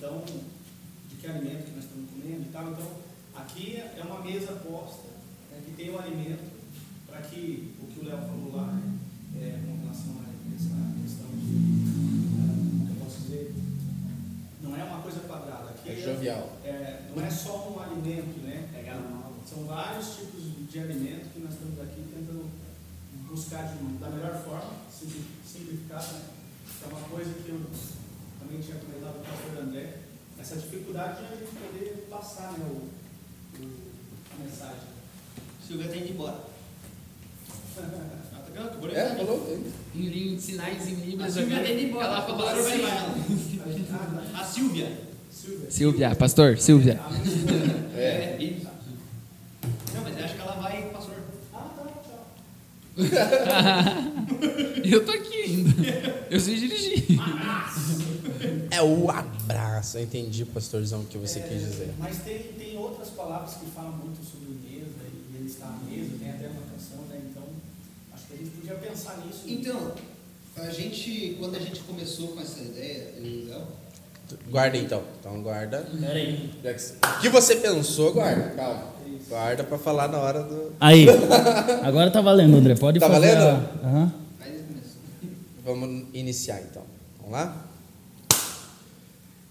Então, de que alimento que nós estamos comendo e tal. Então, aqui é uma mesa posta, né, que tem o alimento, para que o que o Léo falou lá, né, é, com relação a essa questão de, uh, eu posso dizer, não é uma coisa quadrada. Aqui É jovial. é, não é só um alimento, né? São vários tipos de alimento que nós estamos aqui tentando buscar de, da melhor forma, simpli- simplificar, né? É uma coisa que eu também tinha comentado com o pastor André, essa dificuldade de a gente poder passar né, o, o- a mensagem. Silvia tem de ir embora. Ah, tá vendo? Acabou de É, falou. tem. Em língua de sinais em Libras. A Silvia tem de ir embora. Ela falou vai assim. embora. A ah, Silvia. Silvia. Silvia, pastor, Silvia. A minha esposa. É, isso. Não, mas eu acho que ela vai, pastor. Ah, tá, tchau. Eu tô aqui ainda. Eu sei dirigir. É o abraço. Eu entendi, pastorzão, o que você É, quis dizer. Mas tem, tem outras palavras que falam muito sobre mesa, e ele está à mesa, tem até uma canção, né? Então, acho que a gente podia pensar nisso. Então, a gente, quando a gente começou com essa ideia, eu e o Léo, Guarda então. Então guarda. Pera aí. O que você pensou, guarda. Calma. Guarda pra falar na hora do. Aí. Agora tá valendo, André. Pode Tá fazer. valendo? a- começo. Vamos iniciar então. Vamos lá?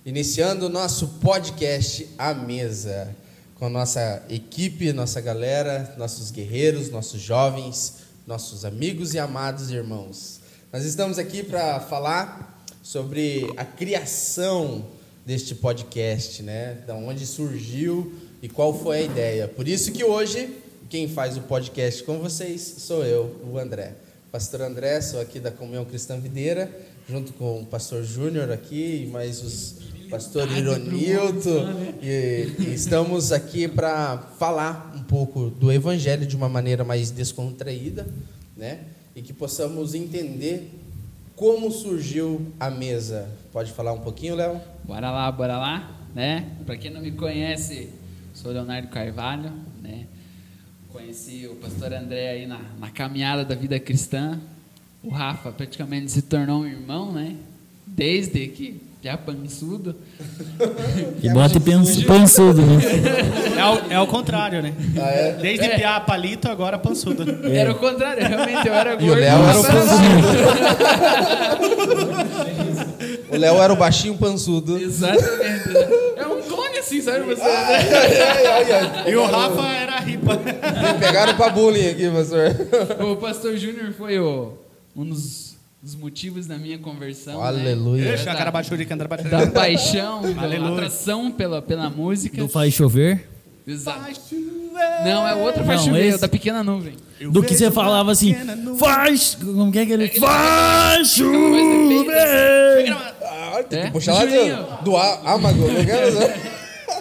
Iniciando o nosso podcast à mesa com a nossa equipe, nossa galera, nossos guerreiros, nossos jovens, nossos amigos e amados irmãos. Nós estamos aqui para falar sobre a criação deste podcast, né? Da onde surgiu e qual foi a ideia. Por isso que hoje quem faz o podcast com vocês sou eu, o André. Pastor André, sou aqui da Comunhão Cristã Videira, junto com o pastor Júnior aqui e mais os pastor Ironilto. E, e estamos aqui para falar um pouco do evangelho de uma maneira mais descontraída, né? E que possamos entender como surgiu a mesa. Pode falar um pouquinho, Léo? Bora lá, bora lá, né? Pra quem não me conhece, sou Leonardo Carvalho, né? Conheci o pastor André aí na, na caminhada da vida cristã. O Rafa praticamente se tornou um irmão, né? Desde que já pançudo. E bota e pensa- pançudo, né? É o, é o contrário, né? Ah, é? Desde É. piá palito, agora pançudo. Era o contrário, realmente eu era gordo. E o Léo era o Rafa O Léo era o baixinho pançudo. Exatamente. É um clone assim, sabe você? Ai, ai, ai, ai. E o Rafa era a ripa. Me pegaram pra bullying aqui, pastor. O pastor Júnior foi o, um dos, dos motivos da minha conversão. Aleluia. Né? Deixa a cara baixura de cantar da paixão, da atração pela, pela música. Do faz chover. Exato. Não, é outra Não, faz chover, esse- da pequena nuvem. Do que você falava assim, faz. Como que é que ele. Faz chover! Ah, tem que É? puxar lá do, do âmago. não quero-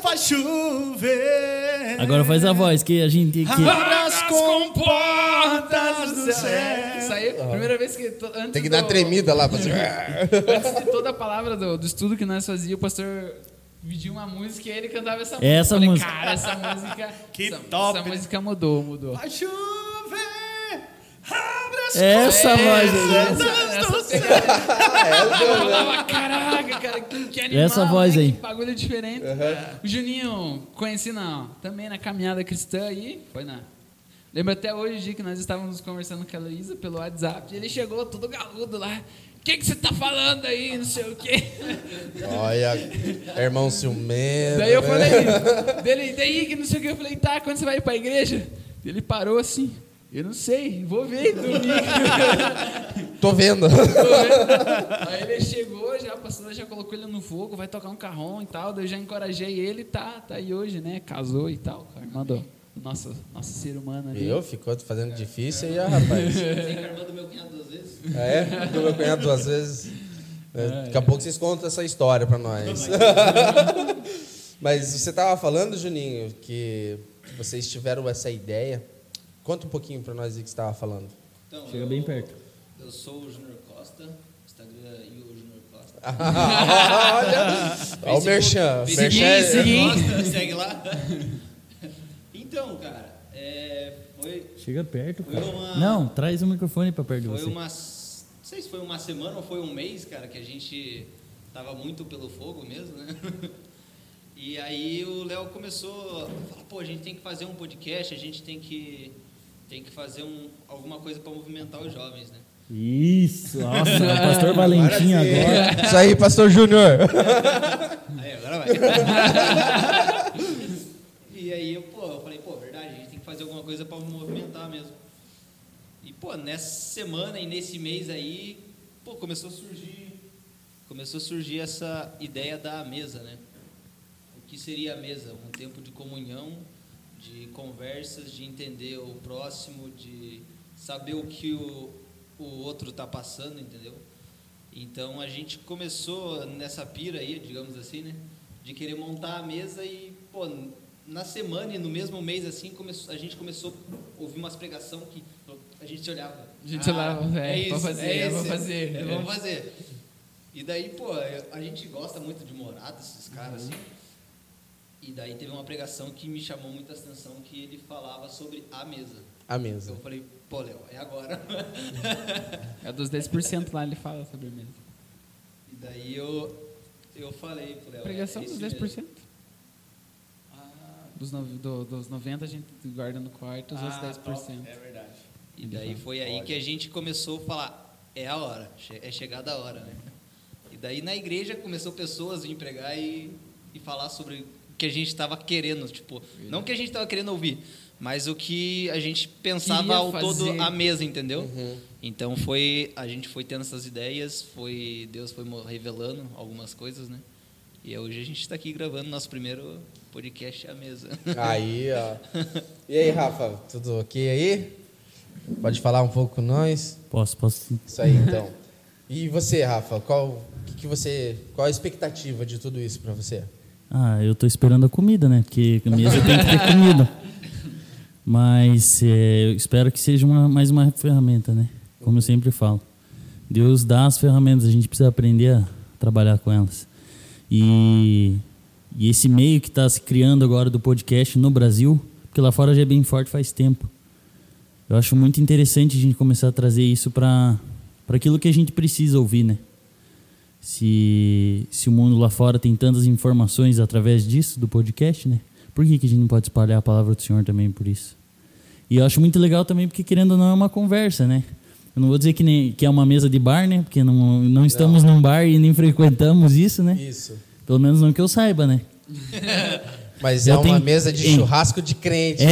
Faz chover. Agora faz a voz que a gente. Que... Comportas do Isso céu. aí, primeira vez que. Antes Tem que dar do- tremida lá. Pra... Antes de toda a palavra do, do estudo que nós fazíamos, o pastor pediu uma música e ele cantava essa música. Essa Eu falei, música. Cara, essa música. Que essa, top, Essa né? música mudou, mudou. Faz chover. Abra as Essa voz aí. né? Essa, caraca, cara, que, que animal, Essa voz né? aí. Que bagulho diferente. O Juninho, conheci na, também na caminhada cristã aí, foi na... Lembro até hoje que nós estávamos conversando com a Luísa pelo WhatsApp, e ele chegou todo galudo lá, o que, que você tá falando aí, não sei o quê. Olha, irmão ciumento. Daí eu né? falei, dele, daí que não sei o que, eu falei, tá, quando você vai pra igreja? Ele parou assim, eu não sei, vou ver domingo. Tô vendo. Aí ele chegou, já a pastora já colocou ele no fogo, vai tocar um carrão e tal. Daí eu já encorajei ele, tá, tá aí hoje, né? Casou e tal. Com a irmã do nosso, nosso ser humano ali. Eu ficou fazendo difícil aí, ó, rapaz. Encarnou do meu cunhado duas vezes. Ah, é? Do meu cunhado duas vezes. É, Daqui a pouco vocês contam essa história pra nós. Mas você tava falando, Juninho, que vocês tiveram essa ideia. Conta um pouquinho pra nós aí que você tava falando. Então, Chega eu- bem perto. Eu sou o Júnior Costa, Instagram e o Júnior Costa. Olha, Olha o merchan. Merchan é- segue lá. Então, cara, é, foi, Chega perto, Foi cara. uma- Não, traz o microfone pra perto de foi você. uma. Não sei se foi uma semana ou foi um mês, cara, que a gente tava muito pelo fogo mesmo, né? E aí o Léo começou a falar, pô, a gente tem que fazer um podcast, a gente tem que, tem que fazer um, alguma coisa para movimentar os jovens, né? Isso, nossa, o pastor Valentim agora. Isso aí, pastor Júnior. Aí, agora vai. E aí, eu, pô, eu falei, pô, verdade, a gente tem que fazer alguma coisa para movimentar mesmo. E, pô, nessa semana e nesse mês aí, pô, começou a surgir, começou a surgir essa ideia da mesa, né? O que seria a mesa? Um tempo de comunhão, de conversas, de entender o próximo, de saber o que o, o outro está passando, entendeu? Então a gente começou nessa pira aí, digamos assim, né? De querer montar a mesa e, pô, na semana e no mesmo mês assim, a gente começou a ouvir umas pregação que a gente se olhava. A gente se olhava, é, isso, vamos fazer, é vamos esse, fazer. é, vamos fazer. E daí, pô, a gente gosta muito de morar desses caras, assim. E daí teve uma pregação que me chamou muita atenção, que ele falava sobre a mesa. A mesa. Eu falei, pô, Léo, é agora. É dos 10% lá, ele fala sobre mesa. E daí eu, eu falei pro Léo. Pregação é dos esse 10%. mesmo. Dos, no, do, dos 90% a gente guarda no quarto, os outros 10%. É verdade. E daí foi aí que a gente começou a falar, é a hora, é chegada a hora, né? E daí na igreja começou pessoas a vir pregar e, e falar sobre o que a gente estava querendo, tipo, não o que a gente estava querendo ouvir, mas o que a gente pensava Queria ao todo a mesa, entendeu? Então foi, a gente foi tendo essas ideias, foi Deus foi revelando algumas coisas, né? E hoje a gente está aqui gravando nosso primeiro podcast à mesa. Aí, ó. E aí, Rafa, tudo ok aí? Pode falar um pouco com nós? Posso, posso. Isso aí, então. E você, Rafa, qual, que que você, qual a expectativa de tudo isso pra você? Ah, eu tô esperando a comida, né? Porque a mesa tem que ter comida. Mas é, eu espero que seja uma, mais uma ferramenta, né? Como eu sempre falo. Deus dá as ferramentas, a gente precisa aprender a trabalhar com elas. E, e esse meio que está se criando agora do podcast no Brasil, porque lá fora já é bem forte faz tempo. Eu acho muito interessante a gente começar a trazer isso para aquilo que a gente precisa ouvir, né? Se, se o mundo lá fora tem tantas informações através disso, do podcast, né? Por que, que a gente não pode espalhar a palavra do Senhor também por isso? E eu acho muito legal também porque, querendo ou não, é uma conversa, né? Eu não vou dizer que, nem, que é uma mesa de bar, né? Porque não, não estamos num bar e nem frequentamos isso, né? Isso. Pelo menos não que eu saiba, né? Mas Eu é uma tenho- mesa de churrasco de crente. É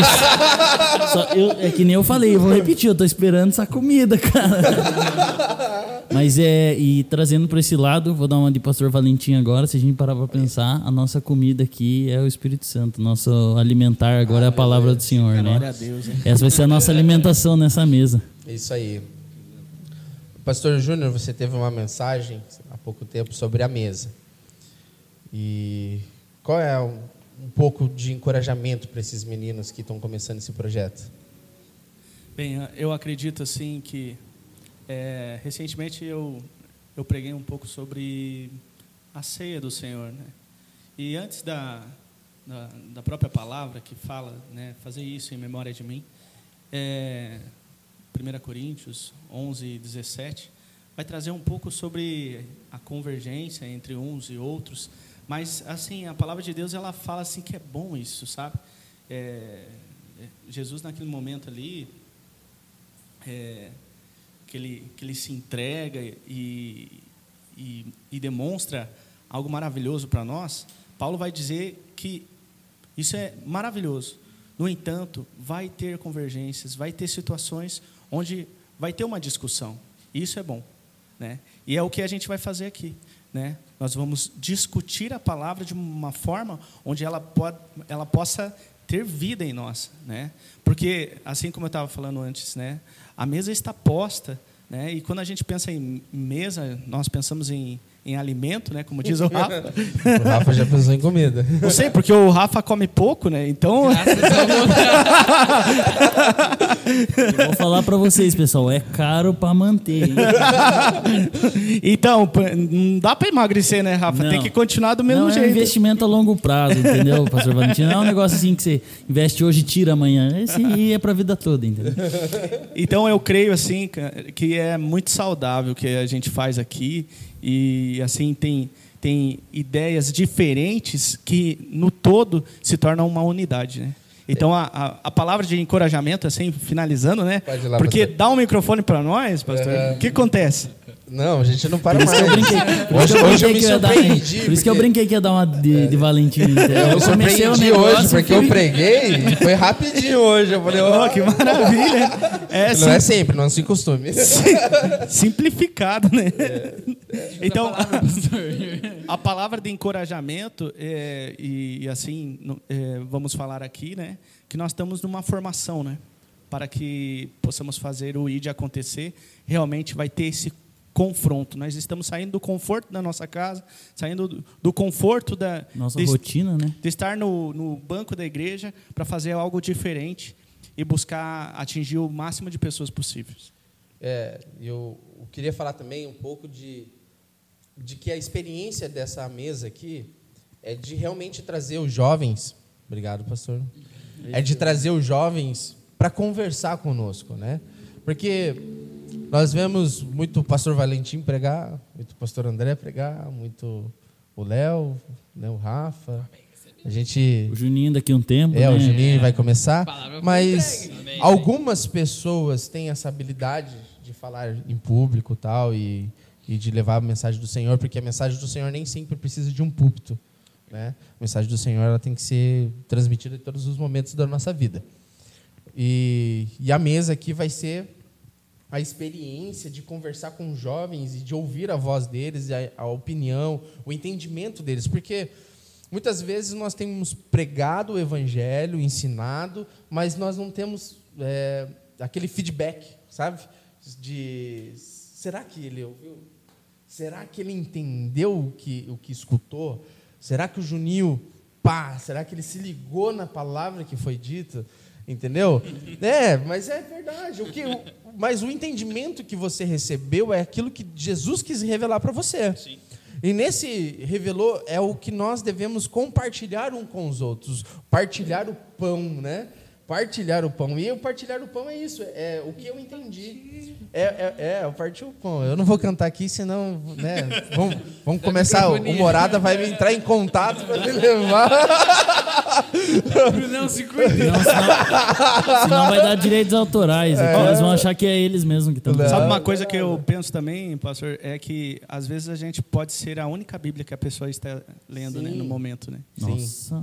isso. Só eu- é que nem eu falei, eu vou repetir, eu tô esperando essa comida, cara. Mas é, e trazendo para esse lado, vou dar uma de Pastor Valentim agora, se a gente parar para pensar, a nossa comida aqui é o Espírito Santo, nosso alimentar agora é a palavra do Senhor, né? Glória a Deus, hein? Essa vai ser a nossa alimentação nessa mesa. Isso aí. Pastor Júnior, você teve uma mensagem há pouco tempo sobre a mesa. E qual é um, pouco de encorajamento para esses meninos que estão começando esse projeto? Bem, eu acredito assim que é, recentemente eu eu preguei um pouco sobre a ceia do Senhor, né? E antes da da, da própria palavra que fala, né, fazer isso em memória de mim, é, 1 Coríntios 11, 17, vai trazer um pouco sobre a convergência entre uns e outros, mas assim a palavra de Deus ela fala assim que é bom isso, sabe? É, é, Jesus naquele momento ali é, que, ele, que ele se entrega e, e, e demonstra algo maravilhoso para nós, Paulo vai dizer que isso é maravilhoso. No entanto, vai ter convergências, vai ter situações onde vai ter uma discussão. Isso é bom. Né? E é o que a gente vai fazer aqui. Né? Nós vamos discutir a palavra de uma forma onde ela, pode, ela possa ter vida em nós. Né? Porque, assim como eu estava falando antes, né? a mesa está posta. Né? E quando a gente pensa em mesa, nós pensamos em, em alimento, né? como diz o Rafa. O Rafa já pensou em comida. Não sei, porque o Rafa come pouco, né? Então. Eu vou falar para vocês, pessoal, é caro para manter. hein? então, não dá para emagrecer, né, Rafa? Não. Tem que continuar do mesmo não é um jeito. investimento a longo prazo, entendeu, pastor Valentim? Não é um negócio assim que você investe hoje e tira amanhã. Esse aí é para a vida toda, entendeu? Então eu creio assim que é muito saudável o que a gente faz aqui e assim tem tem ideias diferentes que no todo se tornam uma unidade, né? Então a, a, a palavra de encorajamento, assim, finalizando, né? Lá, Porque pastor. dá um microfone para nós, pastor. É. O que acontece? Não, a gente não para mais. eu brinquei. Hoje, eu hoje eu brinquei me que ia dar- surpreendi. Por isso que eu brinquei que ia dar uma de, de Valentim. Eu Eu surpreendi hoje, porque eu preguei e foi rapidinho hoje. Eu falei, ó, Oh, que maravilha! É, não é sempre, não se costume. simplificado, né? Então, Palavra, pastor. a palavra de encorajamento, é, e, e assim, é, vamos falar aqui, né? Que nós estamos numa formação, né? Para que possamos fazer o ID acontecer, realmente vai ter esse confronto. Nós estamos saindo do conforto da nossa casa, saindo do, do conforto da, Nossa de, rotina, né? de estar no, no banco da igreja para fazer algo diferente e buscar atingir o máximo de pessoas possíveis. É, eu, eu queria falar também um pouco de, de que a experiência dessa mesa aqui é de realmente trazer os jovens. Obrigado, pastor. É de trazer os jovens para conversar conosco, né? Porque nós vemos muito o pastor Valentim pregar, muito o pastor André pregar, muito o Léo, né, o Rafa. A gente O Juninho daqui a um tempo. é, né? o Juninho vai começar. Palavra foi Mas entregue. Algumas pessoas têm essa habilidade de falar em público tal, e, e de levar a mensagem do Senhor, porque a mensagem do Senhor nem sempre precisa de um púlpito. Né? A mensagem do Senhor ela tem que ser transmitida em todos os momentos da nossa vida. E, e a mesa aqui vai ser a experiência de conversar com jovens e de ouvir a voz deles, a, a opinião, o entendimento deles, porque muitas vezes nós temos pregado o evangelho, ensinado, mas nós não temos é, aquele feedback, sabe? De será que ele ouviu? Será que ele entendeu o que, o que escutou? Será que o Juninho, pá, será que ele se ligou na palavra que foi dita? Entendeu? É, mas é verdade. O que, o- mas o entendimento que você recebeu é aquilo que Jesus quis revelar para você. E nesse revelou é o que nós devemos compartilhar um com os outros, partilhar o pão, né? Partilhar o pão. E o partilhar o pão é isso, é o que eu entendi. É, é, é eu parti o pão. Eu não vou cantar aqui, senão, né? Vamos, vamos começar. O Morada vai entrar em contato para me levar. Não se cuida. Não, senão, senão vai dar direitos autorais. aqui Eles vão achar que é eles mesmos que estão. Sabe uma coisa que eu penso também, pastor, é que às vezes a gente pode ser a única Bíblia que a pessoa está lendo né, Sim. no momento, né? Nossa.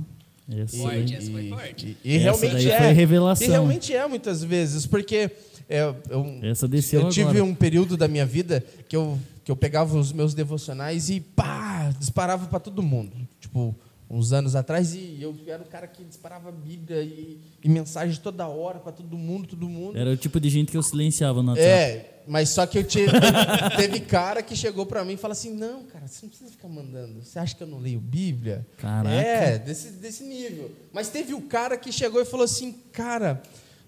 Essa E- Forte, essa foi forte. E, e Essa realmente daí é. foi revelação. E realmente é muitas vezes, porque é, eu, Essa desceu eu tive agora. um período da minha vida que eu, que eu pegava os meus devocionais e pá, disparava para todo mundo. Tipo, uns anos atrás, e eu era o cara que disparava a Bíblia e, e mensagem toda hora para todo mundo, todo mundo. Era o tipo de gente que eu silenciava no WhatsApp. É, mas só que eu te, teve cara que chegou pra mim e falou assim: não, cara, você não precisa ficar mandando. Você acha que eu não leio Bíblia? Caraca. É, desse, desse nível. Mas teve o cara que chegou e falou assim: cara,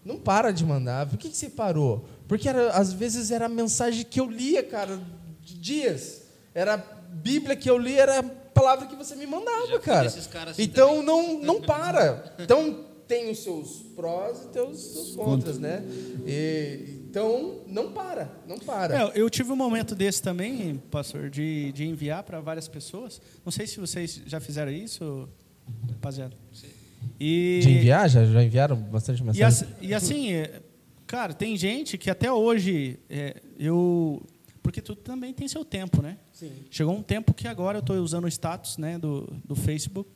não para de mandar. Por que, que você parou? Porque era, às vezes era a mensagem que eu lia, cara, de dias. Era a Bíblia que eu lia, era a palavra que você me mandava, cara. assim então não, não para. Então tem os seus prós e tem os seus contras, né? E, então não para, não para. É, eu tive um momento desse também, pastor, de, de enviar para várias pessoas. Não sei se vocês já fizeram isso, rapaziada. E, De enviar? Já, já enviaram bastante E, mensagem? ass- e assim, é, cara, tem gente que até hoje é, eu. Porque tudo também tem seu tempo, né? Sim. Chegou um tempo que agora eu estou usando o status né, do, do Facebook,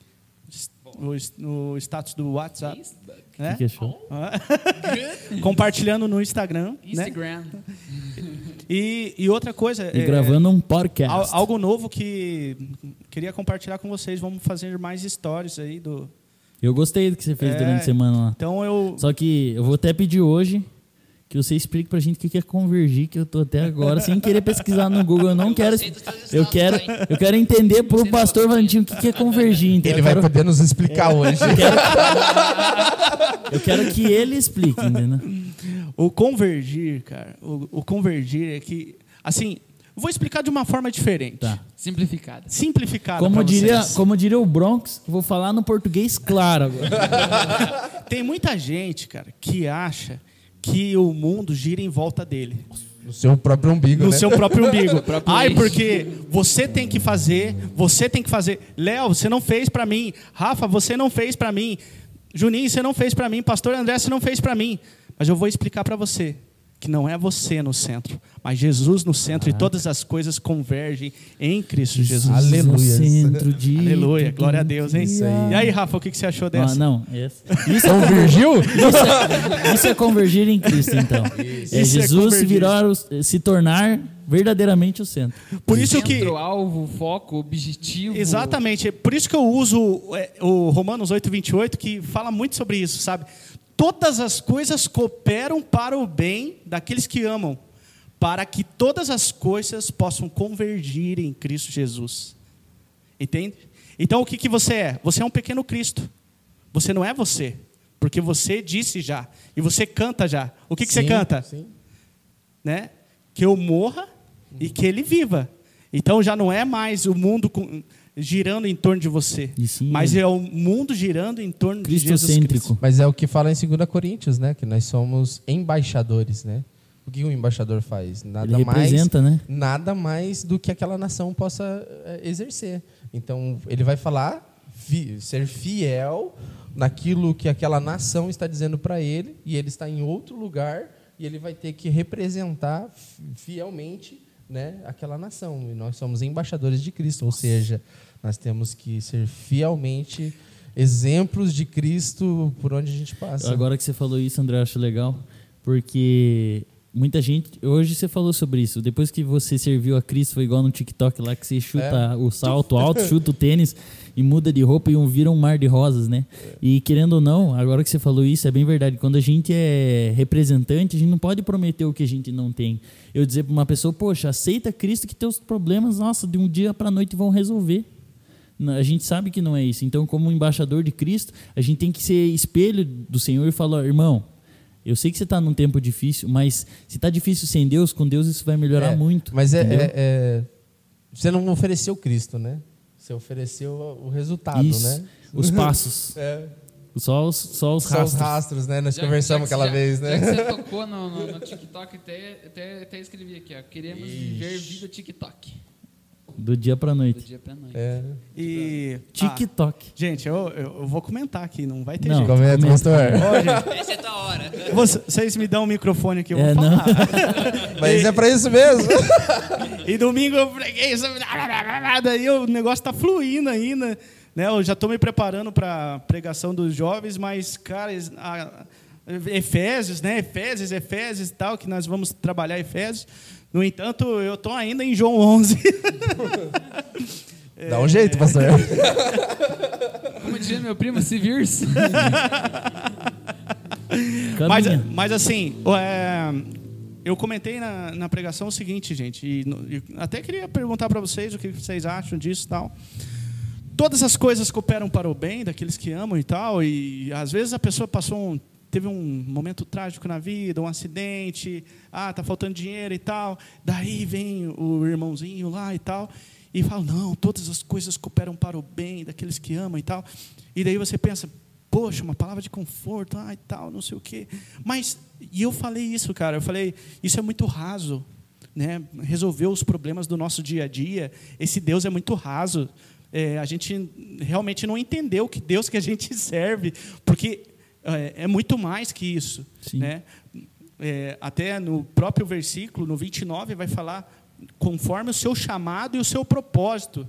o, s- no status do WhatsApp. Né? Que é show. Compartilhando no Instagram. Né? Instagram. E, e outra coisa. E é, gravando um podcast. al- algo novo que queria compartilhar com vocês. Vamos fazer mais stories aí do. Eu gostei do que você fez É. durante a semana lá. Então eu. Só que eu vou até pedir hoje que você explique pra gente o que é convergir, que eu tô até agora sem querer pesquisar no Google. Eu não Eu quero. Eu quero, eu quero entender pro Aceito pastor Valentim o que é convergir. Então Ele eu vai quero, poder nos explicar hoje. eu quero que ele explique, entendeu? O convergir, cara, o, o convergir é que, assim, vou explicar de uma forma diferente, Tá. Simplificada. simplificada. Como pra diria, vocês. como diria o Bronx, eu vou falar no português claro agora. Tem muita gente, cara, que acha que o mundo gira em volta dele. No seu próprio umbigo, no né? seu próprio umbigo. próprio Ai, eixo. porque você tem que fazer, você tem que fazer. Léo, você não fez para mim. Rafa, você não fez para mim. Juninho, você não fez para mim. Pastor André, você não fez para mim. Mas eu vou explicar para você que não é você no centro, mas Jesus no centro e todas as coisas convergem em Cristo Jesus. Aleluia. é centro de Aleluia, glória a Deus, hein? que há. E aí, Rafa, o que que você achou Ah, dessa? não, essa. Isso, São Virgil? isso é, isso é convergir em Cristo, então. É Isso é Jesus se, convergir. virar, se tornar verdadeiramente o centro. Por isso que Centro, alvo, foco, objetivo. Exatamente. Por isso que eu uso é, o Romanos 8, 28, que fala muito sobre isso, sabe? Todas as coisas cooperam para o bem daqueles que amam, para que todas as coisas possam convergir em Cristo Jesus. Entende? Então o que, que você é? Você é um pequeno Cristo. Você não é você. Porque você disse já. E você canta já. O que, que você Sim, canta? Sim. né? Que eu morra e que ele viva. Então já não é mais o mundo com- girando em torno de você, sim, mas é o mundo girando em torno de Jesus. Cristo. Mas é o que fala em 2 Coríntios, né? Que nós somos embaixadores, né? O que um embaixador faz? Nada Ele mais, representa, né? nada mais do que aquela nação possa eh, exercer. Então, ele vai falar, fi- ser fiel naquilo que aquela nação está dizendo para ele, e ele está em outro lugar, e ele vai ter que representar fi- fielmente né, aquela nação. E nós somos embaixadores de Cristo, ou seja, nós temos que ser fielmente exemplos de Cristo por onde a gente passa. Agora que você falou isso, André, eu acho legal, porque muita gente. Hoje você falou sobre isso. Depois que você serviu a Cristo, foi igual no TikTok lá que você chuta o salto alto, chuta o tênis e muda de roupa e um vira um mar de rosas, né? E querendo ou não, agora que você falou isso, é bem verdade. Quando a gente é representante, a gente não pode prometer o que a gente não tem. Eu dizer para uma pessoa, poxa, aceita Cristo que teus problemas, nossa, de um dia para noite vão resolver. A gente sabe que não é isso. Então, como embaixador de Cristo, a gente tem que ser espelho do Senhor e falar, irmão, eu sei que você está num tempo difícil, mas se está difícil sem Deus, com Deus isso vai melhorar É, muito. Mas é, é- é- você não ofereceu Cristo, né? Você ofereceu o resultado, Isso, né? os passos. É, Só os, só os só os rastros. rastros, né? Nós Já- conversamos já que- aquela já- vez, Já né? que você tocou no, no- no TikTok, até, até, até escrevi aqui, ó. Queremos viver vida TikTok. Do dia para Do noite. dia pra noite. É. E ah, TikTok. gente, eu, eu, vou comentar aqui, não vai ter Não. jeito. Comenta, pastor. Essa é tua hora. você- vocês me dão um microfone aqui, eu vou É, falar. Mas é pra isso mesmo. E domingo eu preguei sobre. Daí o negócio tá fluindo ainda. Né? Eu já estou me preparando para a pregação dos jovens, mas, cara, a- Efésios, né? Efésios, Efésios e tal, que nós vamos trabalhar Efésios. No entanto, eu estou ainda em João 11. Dá um jeito, pastor. Como dizia meu primo, se virs. mas, mas assim, é, eu comentei na, na pregação o seguinte, gente, e, e até queria perguntar para vocês o que vocês acham disso e tal. Todas as coisas cooperam para o bem daqueles que amam e tal, e às vezes a pessoa passou um, teve um momento trágico na vida, um acidente, ah, tá faltando dinheiro e tal. Daí vem o irmãozinho lá e tal e fala: "Não, todas as coisas cooperam para o bem daqueles que amam e tal". E daí você pensa: "Poxa, uma palavra de conforto, ah, e tal, não sei o quê". Mas e eu falei isso, cara, eu falei: "Isso é muito raso". Né, resolver os problemas do nosso dia a dia. Esse Deus é muito raso. É, a gente realmente não entendeu que Deus que a gente serve, porque é, é muito mais que isso. Sim. Né? É, até no próprio versículo, no 29, vai falar conforme o seu chamado e o seu propósito,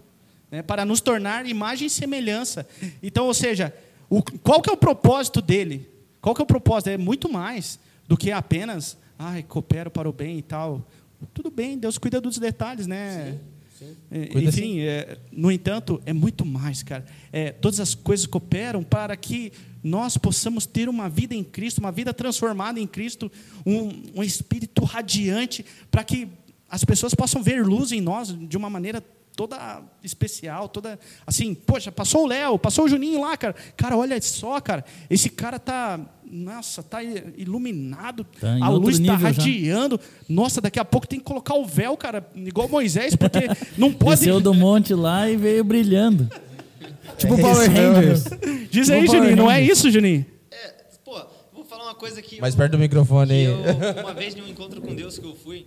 né? para nos tornar imagem e semelhança. Então, ou seja, o, qual que é o propósito dele? Qual que é o propósito? É muito mais do que apenas, ai, coopero para o bem e tal. Tudo bem, Deus cuida dos detalhes, né? É, Enfim, é, no entanto, é muito mais, cara. É, todas as coisas cooperam para que nós possamos ter uma vida em Cristo, uma vida transformada em Cristo, um, um espírito radiante, para que as pessoas possam ver luz em nós de uma maneira toda especial, toda assim, poxa, passou o Léo, passou o Juninho lá, cara. Cara, olha só, cara, esse cara tá, nossa, tá iluminado, Tá em a luz está nível já. radiando. Nossa, daqui a pouco tem que colocar o véu, cara, igual Moisés, porque não pode. Desceu do monte lá e veio brilhando. Tipo É Power mesmo. Rangers. Diz aí, Tipo Power Juninho, não é Rangers. isso, Juninho? É, pô, vou falar uma coisa que. Mais eu- perto do microfone aí. eu, uma vez num encontro com Deus que eu fui,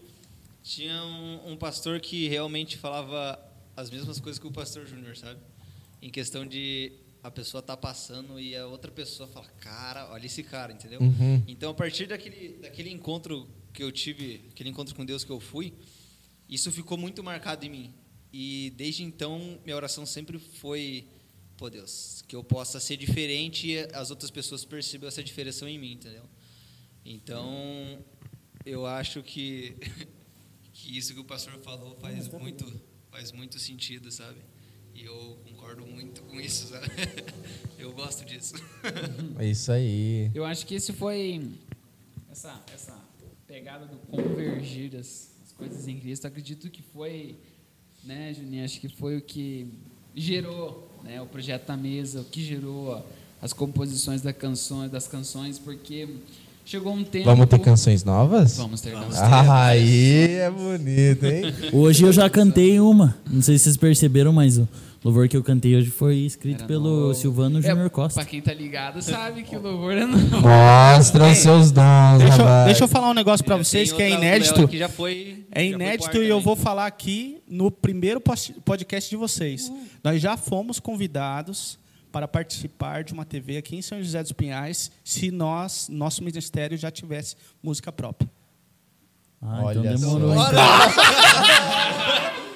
Tinha um, um pastor que realmente falava as mesmas coisas que o pastor Júnior, sabe? Em questão de a pessoa tá passando e a outra pessoa fala, cara, olha esse cara, entendeu? Uhum. Então, a partir daquele, daquele encontro que eu tive, aquele encontro com Deus que eu fui, isso ficou muito marcado em mim. E desde então, minha oração sempre foi, pô Deus, que eu possa ser diferente e as outras pessoas percebam essa diferença em mim, entendeu? Então, eu acho que, que isso que o pastor falou faz muito, faz muito sentido, sabe? E eu concordo muito com isso, sabe? Eu gosto disso. É isso aí. Eu acho que esse foi essa, essa pegada do convergir das, das coisas em Cristo. Acredito que foi, né, Juninho? Acho que foi o que gerou né, o projeto da mesa, o que gerou as composições das canções, das canções, porque chegou um tempo. Vamos ter canções novas? Vamos ter canções. Ah, aí é bonito, hein? Hoje eu já cantei uma. Não sei se vocês perceberam, mas louvor que eu cantei hoje foi escrito Era pelo no- Silvano É, Júnior Costa. Pra quem tá ligado, sabe que o louvor é novo. Mostra os seus dons, Deixa, eu- rapaz. deixa eu falar um negócio para vocês que é inédito. Que já foi, É já foi inédito e eu também. vou falar aqui no primeiro podcast de vocês. Nós já fomos convidados para participar de uma TV aqui em São José dos Pinhais, se nós, nosso ministério já tivesse música própria. Ah, Olha então só. demorou. então.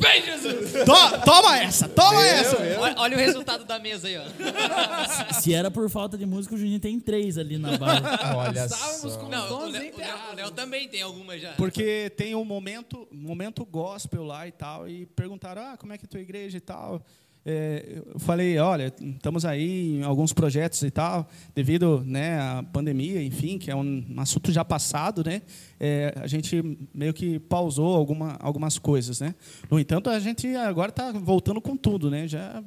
Vem, Jesus! To- toma essa, toma essa! Olha, olha o resultado da mesa aí, ó. Se era por falta de música, o Juninho tem três ali na barra. Olha Estávamos só. com Não, o Léo, o Léo- enterrados. o Léo também tem alguma já. Porque tem um momento, um momento gospel lá e tal, e perguntaram, ah, como é que é a tua igreja e tal. É, eu falei, olha, estamos aí em alguns projetos e tal, devido né, à pandemia, enfim, que é um assunto já passado, né? é, a gente meio que pausou alguma, algumas coisas, né? No entanto, a gente agora está voltando com tudo, né? Já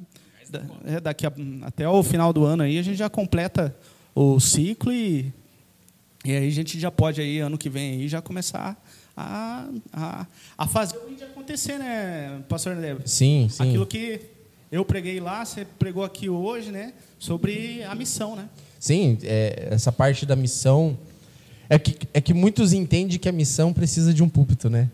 da- é, daqui a- até o final do ano aí a gente já completa o ciclo e e aí a gente já pode aí, ano que vem, aí, já começar a, a, a fazer o vídeo acontecer, né, pastor André? Sim, sim. Aquilo que eu preguei lá, você pregou aqui hoje, né? Sobre a missão, né? Sim, é, essa parte da missão. É que, é que muitos entendem que a missão precisa de um púlpito, né?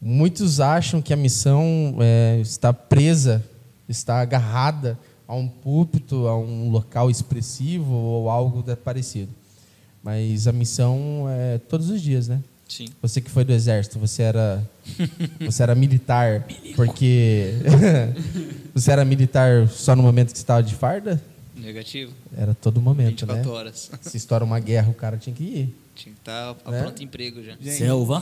Muitos acham que a missão é, está presa, está agarrada a um púlpito, a um local expressivo ou algo parecido. Mas a missão é todos os dias, né? Sim. Você que foi do exército, você era você era militar porque você era militar só no momento que você estava de farda? Negativo. Era todo momento, 24 né? horas. Se estoura uma guerra, o cara tinha que ir. Tinha que estar a Né? pronto emprego já. Selva.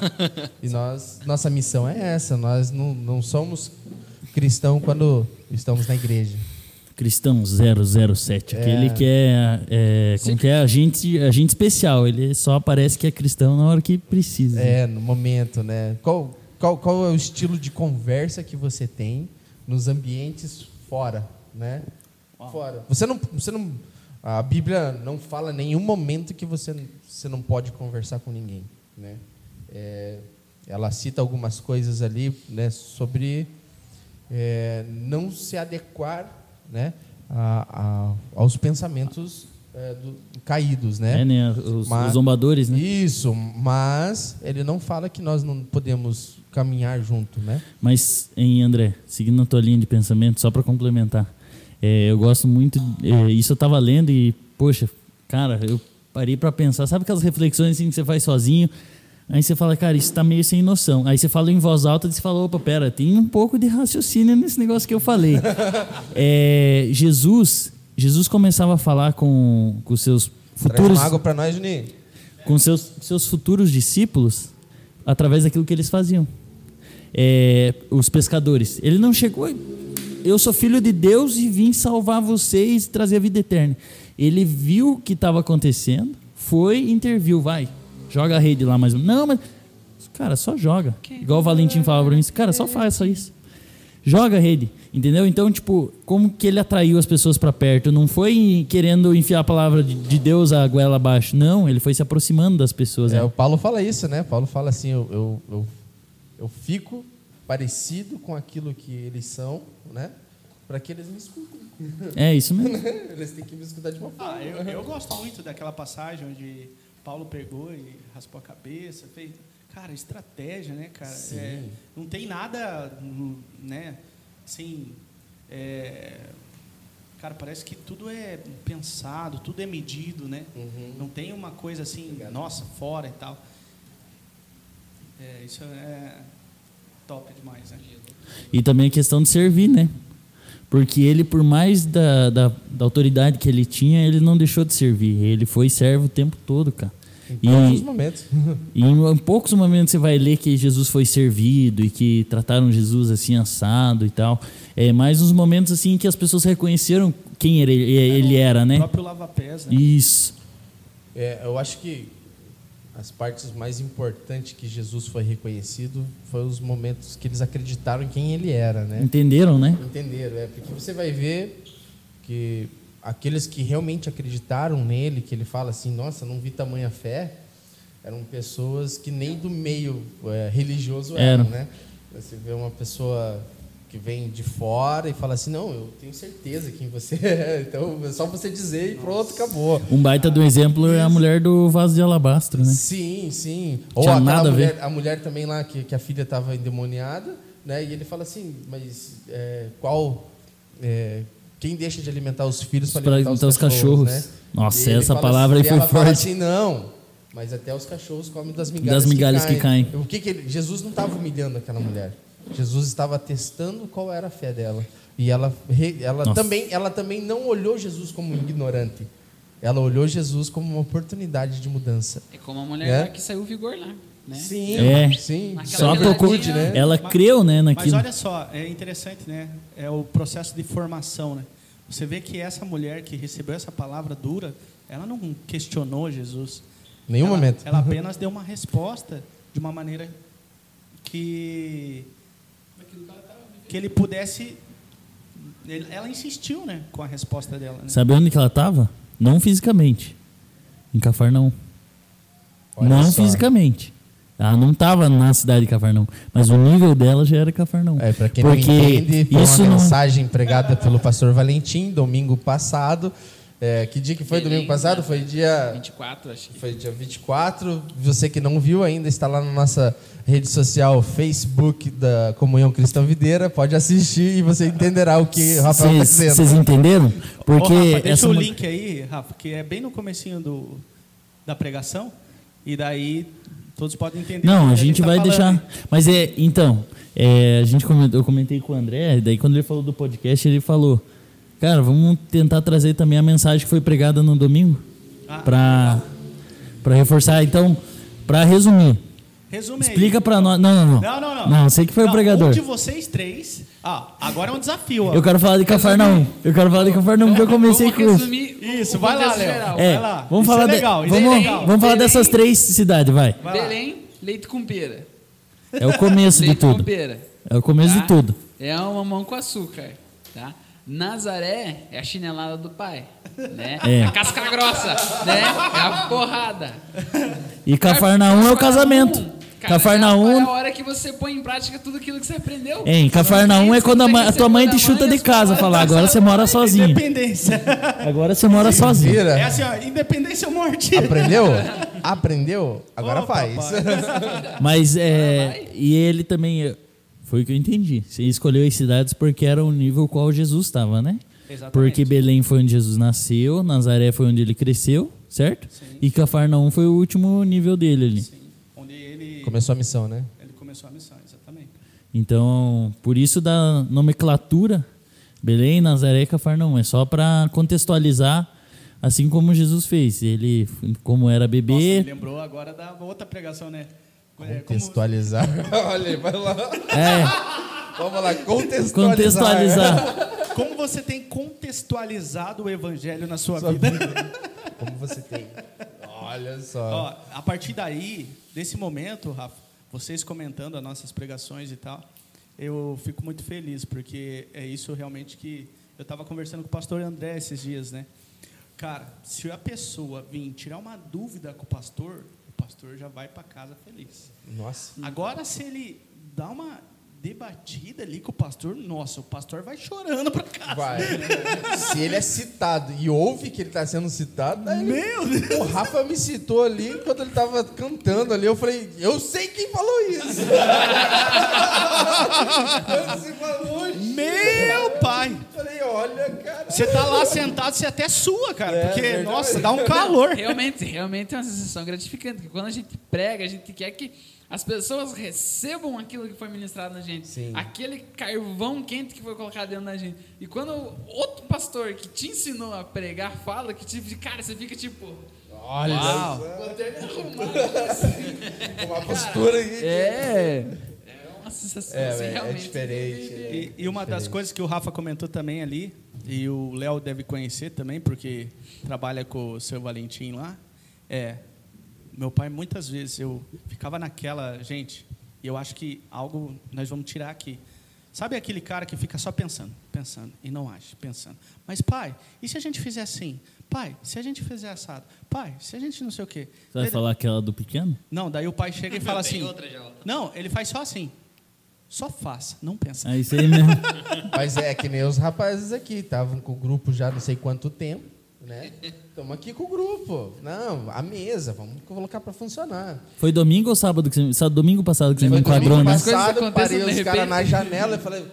E nós, nossa missão é essa. Nós não, não somos cristão quando estamos na igreja. Cristão 007. Aquele que é, é, como que é agente, agente especial. Ele só aparece que é cristão na hora que precisa. É, no momento, né? Qual, qual, qual é o estilo de conversa que você tem nos ambientes fora, né? Fora. Você não, você não, a Bíblia não fala em nenhum momento que você, você não pode conversar com ninguém, né? É, ela cita algumas coisas ali, né, sobre é, não se adequar, né, a, a- aos pensamentos é, do- caídos, né? É, né? Os, Mas- os zombadores, né? Isso, mas ele não fala que nós não podemos caminhar junto, né? Mas, em André, seguindo a tua linha de pensamento, só para complementar, é, eu gosto muito. é, isso eu tava lendo e, poxa, cara, eu parei para pensar. Sabe aquelas reflexões assim que você faz sozinho? Aí você fala, cara, isso tá meio sem noção. Aí você fala em voz alta e você fala, opa, pera, tem um pouco de raciocínio nesse negócio que eu falei. É, Jesus, Jesus começava a falar com, com seus Traz futuros uma água para nós, Juninho. com seus, seus futuros discípulos através daquilo que eles faziam. É, os pescadores. Ele não chegou. Eu sou filho de Deus e vim salvar vocês e trazer a vida eterna. Ele viu o que estava acontecendo, foi interviu. Vai, joga a rede lá mais um. Não, mas. Cara, só joga. Igual o Valentim falava pra mim, cara, só faz só isso. Joga a rede, entendeu? Então, tipo, como que ele atraiu as pessoas para perto? Não foi querendo enfiar a palavra de de Deus a goela abaixo. Não, ele foi se aproximando das pessoas. É, né? o Paulo fala isso, né? Paulo fala assim: eu, eu, eu, eu fico parecido com aquilo que eles são, né? Para que eles me escutem. É isso mesmo. eles têm que me escutar de uma forma. Ah, eu, eu gosto muito daquela passagem onde Paulo pegou e raspou a cabeça, fez. Cara, estratégia, né, cara? Sim. É, não tem nada, hum, né? Assim, é, cara, parece que tudo é pensado, tudo é medido, né? Uhum. Não tem uma coisa assim, Obrigado. nossa, fora e tal. É, isso é top demais, né? E também a questão de servir, né? Porque ele, por mais da, da, da autoridade que ele tinha, ele não deixou de servir. Ele foi servo o tempo todo, cara. Em todos os E, momentos. e em poucos momentos você vai ler que Jesus foi servido e que trataram Jesus assim assado e tal. É mais uns momentos assim que as pessoas reconheceram quem ele, ele era, O né? próprio lava-pés, né? Isso. É, eu acho que as partes mais importantes que Jesus foi reconhecido foram os momentos que eles acreditaram em quem ele era, né? Entenderam, né? Entenderam, é porque você vai ver que aqueles que realmente acreditaram nele, que ele fala assim, nossa, não vi tamanha fé, eram pessoas que nem do meio é, religioso eram, Eram. né? Você vê uma pessoa que vem de fora e fala assim, não, eu tenho certeza quem você é, então é só você dizer e pronto, acabou. Um baita do exemplo é a mulher do vaso de alabastro, né? Sim, sim. Ou Tinha nada a ver. mulher, a mulher também lá que, que a filha estava endemoniada, né? E ele fala assim, mas é, qual é, quem deixa de alimentar os filhos para Pra alimentar, os cachorros, né? Nossa, E essa palavra assim, aí e foi forte. assim, não, mas até os cachorros comem das migalhas, Das migalhas que caem. O que que ele, Jesus não estava humilhando aquela mulher. Jesus estava testando qual era a fé dela. E ela, ela, Nossa. também, ela também não olhou Jesus como um ignorante. Ela olhou Jesus como uma oportunidade de mudança. É como a mulher É? que saiu o vigor lá. Né? Sim, É. sim. Naquela Só tocou, né? Ela Mas- creu, né, Mas naquilo. olha só, é interessante, né? É o processo de formação, né? Você vê que essa mulher que recebeu essa palavra dura, ela não questionou Jesus. Nenhum ela, momento. Ela apenas deu uma resposta de uma maneira que que ele pudesse. ele- ela insistiu, né, com a resposta dela. Né? Sabe onde que ela estava? Não fisicamente. Em Cafarnaum. Olha não só. fisicamente. Ela não estava na cidade de Cafarnaum. Mas o nível dela já era Cafarnaum. É, para quem Porque não entende, foi isso uma não- mensagem pregada pelo pastor Valentim domingo passado. É, que dia que foi Belém, domingo passado? né? Foi dia 24, acho que. Foi dia 24. Você que não viu ainda, está lá na nossa rede social Facebook da Comunhão Cristã Videira. Pode assistir e você entenderá o que o Rafael está dizendo. Vocês entenderam? Porque Ô, Rafa, deixa essa o link aí, Rafa, que é bem no comecinho do, da pregação. E daí todos podem entender. o Não, a gente tá vai falando deixar. Mas é, então, é, a gente comentou, eu comentei com o André, daí quando ele falou do podcast, ele falou: Cara, vamos tentar trazer também a mensagem que foi pregada no domingo Ah, para para reforçar. Então, para resumir, Resume explica para nós. Não, não, não. Não, não, não. Não, sei que foi o pregador. Um de vocês três. Ah, agora é um desafio. ó. Eu quero falar de Cafarnaum. Eu quero falar de Cafarnaum porque eu comecei Vamos com isso. Isso, vai lá, Léo. É, Vai lá. vamos Isso falar é de- legal, isso é vamos, legal. vamos falar Belém. dessas três cidades, vai. Vai. Belém, leite com pera. É o começo de leite com tudo. pera. É o começo tá? de tudo. É uma mão com açúcar, tá? Nazaré é a chinelada do pai, né? É. A casca grossa, né? É a porrada. E Cafarnaum é o casamento. Cara, Cafarnaum É a hora que você põe em prática tudo aquilo que você aprendeu. É, em Cafarnaum é quando a, a tua mãe te chuta de casa, falar agora você mora sozinho. Independência. Agora você mora sozinho. É assim, ó, independência ou morte. Aprendeu? Aprendeu? Agora Ô, faz. papai. Mas é, e ele também é, foi o que eu entendi. Você escolheu as cidades porque era o nível qual Jesus estava, né? Exatamente. Porque Belém foi onde Jesus nasceu, Nazaré foi onde ele cresceu, certo? E Cafarnaum foi o último nível dele ali. Sim, onde ele, Começou a missão, né? ele começou a missão, exatamente. Então, por isso da nomenclatura Belém, Nazaré e Cafarnaum. É só para contextualizar, assim como Jesus fez. Ele, como era Nossa, me bebê, lembrou agora da outra pregação, né? É, como- Contextualizar. Olha aí, vai lá. é, Vamos lá, contextualizar. contextualizar. Como você tem contextualizado o evangelho na sua, Sua vida? vida. Como você tem. Olha só. Ó, a partir daí, desse momento, Rafa, vocês comentando as nossas pregações e tal, eu fico muito feliz, porque é isso realmente que eu estava conversando com o pastor André esses dias, né? Cara, se a pessoa vir tirar uma dúvida com o pastor, pastor já vai para casa feliz. Nossa. Agora, se ele dá uma debatida ali com o pastor, nossa, o pastor vai chorando pra casa. Vai. Se ele é citado e ouve que ele está sendo citado, daí ele- Meu Deus! o Rafa me citou ali enquanto ele estava cantando ali. Eu falei, eu sei quem falou isso. Quando você falou, Meu pai! eu falei, olha, cara. Você tá lá sentado, você até sua, cara. É, porque, verdade. nossa, dá um calor. Realmente, realmente é uma sensação gratificante. Porque quando a gente prega, a gente quer que as pessoas recebam aquilo que foi ministrado na gente. Sim. Aquele carvão quente que foi colocado dentro da gente. E quando outro pastor que te ensinou a pregar fala, que tipo, de cara, você fica tipo. Olha, Uau. Vou até me arrumar. assim. uma postura aí. É. É uma sensação É, assim, é realmente. diferente, né? E, e uma das coisas que o Rafa comentou também ali, e o Léo deve conhecer também, porque trabalha com o seu Valentim lá, é. Meu pai, muitas vezes, eu ficava naquela, gente, e eu acho que algo nós vamos tirar aqui. Sabe aquele cara que fica só pensando, pensando, e não age, pensando. Mas, pai, e se a gente fizer assim? Pai, se a gente fizer assado? Pai, se a gente não sei o quê? Você vai Daí- falar aquela do pequeno? Não, daí o pai chega e fala assim. outra já, ó. Não, ele faz só assim. Só faça, não pensa. É isso aí mesmo. Mas é que nem os rapazes aqui, estavam com o grupo já não sei quanto tempo, né? Estamos aqui com o grupo. Não, a mesa, vamos colocar para funcionar. Foi domingo ou sábado? Que você, sábado, domingo passado que você me Foi enquadrou, domingo né? Passado, parei os caras na janela e falei,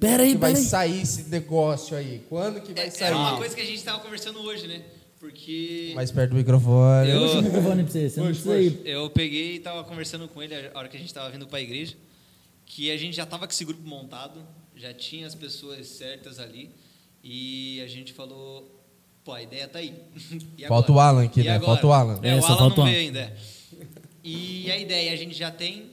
Pera aí, que vai pera aí. sair esse negócio aí? Quando que vai É sair? uma coisa que a gente tava conversando hoje, né? Porque Mais perto do microfone. Eu- Puxa o microfone pra você, você não precisa ir. eu peguei e tava conversando com ele a hora que a gente tava vindo pra igreja, que a gente já tava com esse grupo montado, já tinha as pessoas certas ali, e a gente falou, pô, a ideia tá aí. E Falta o Alan aqui, E né? agora? Falta o Alan. É, É, o Alan falta o não Alan. veio ainda. E a ideia a gente já tem,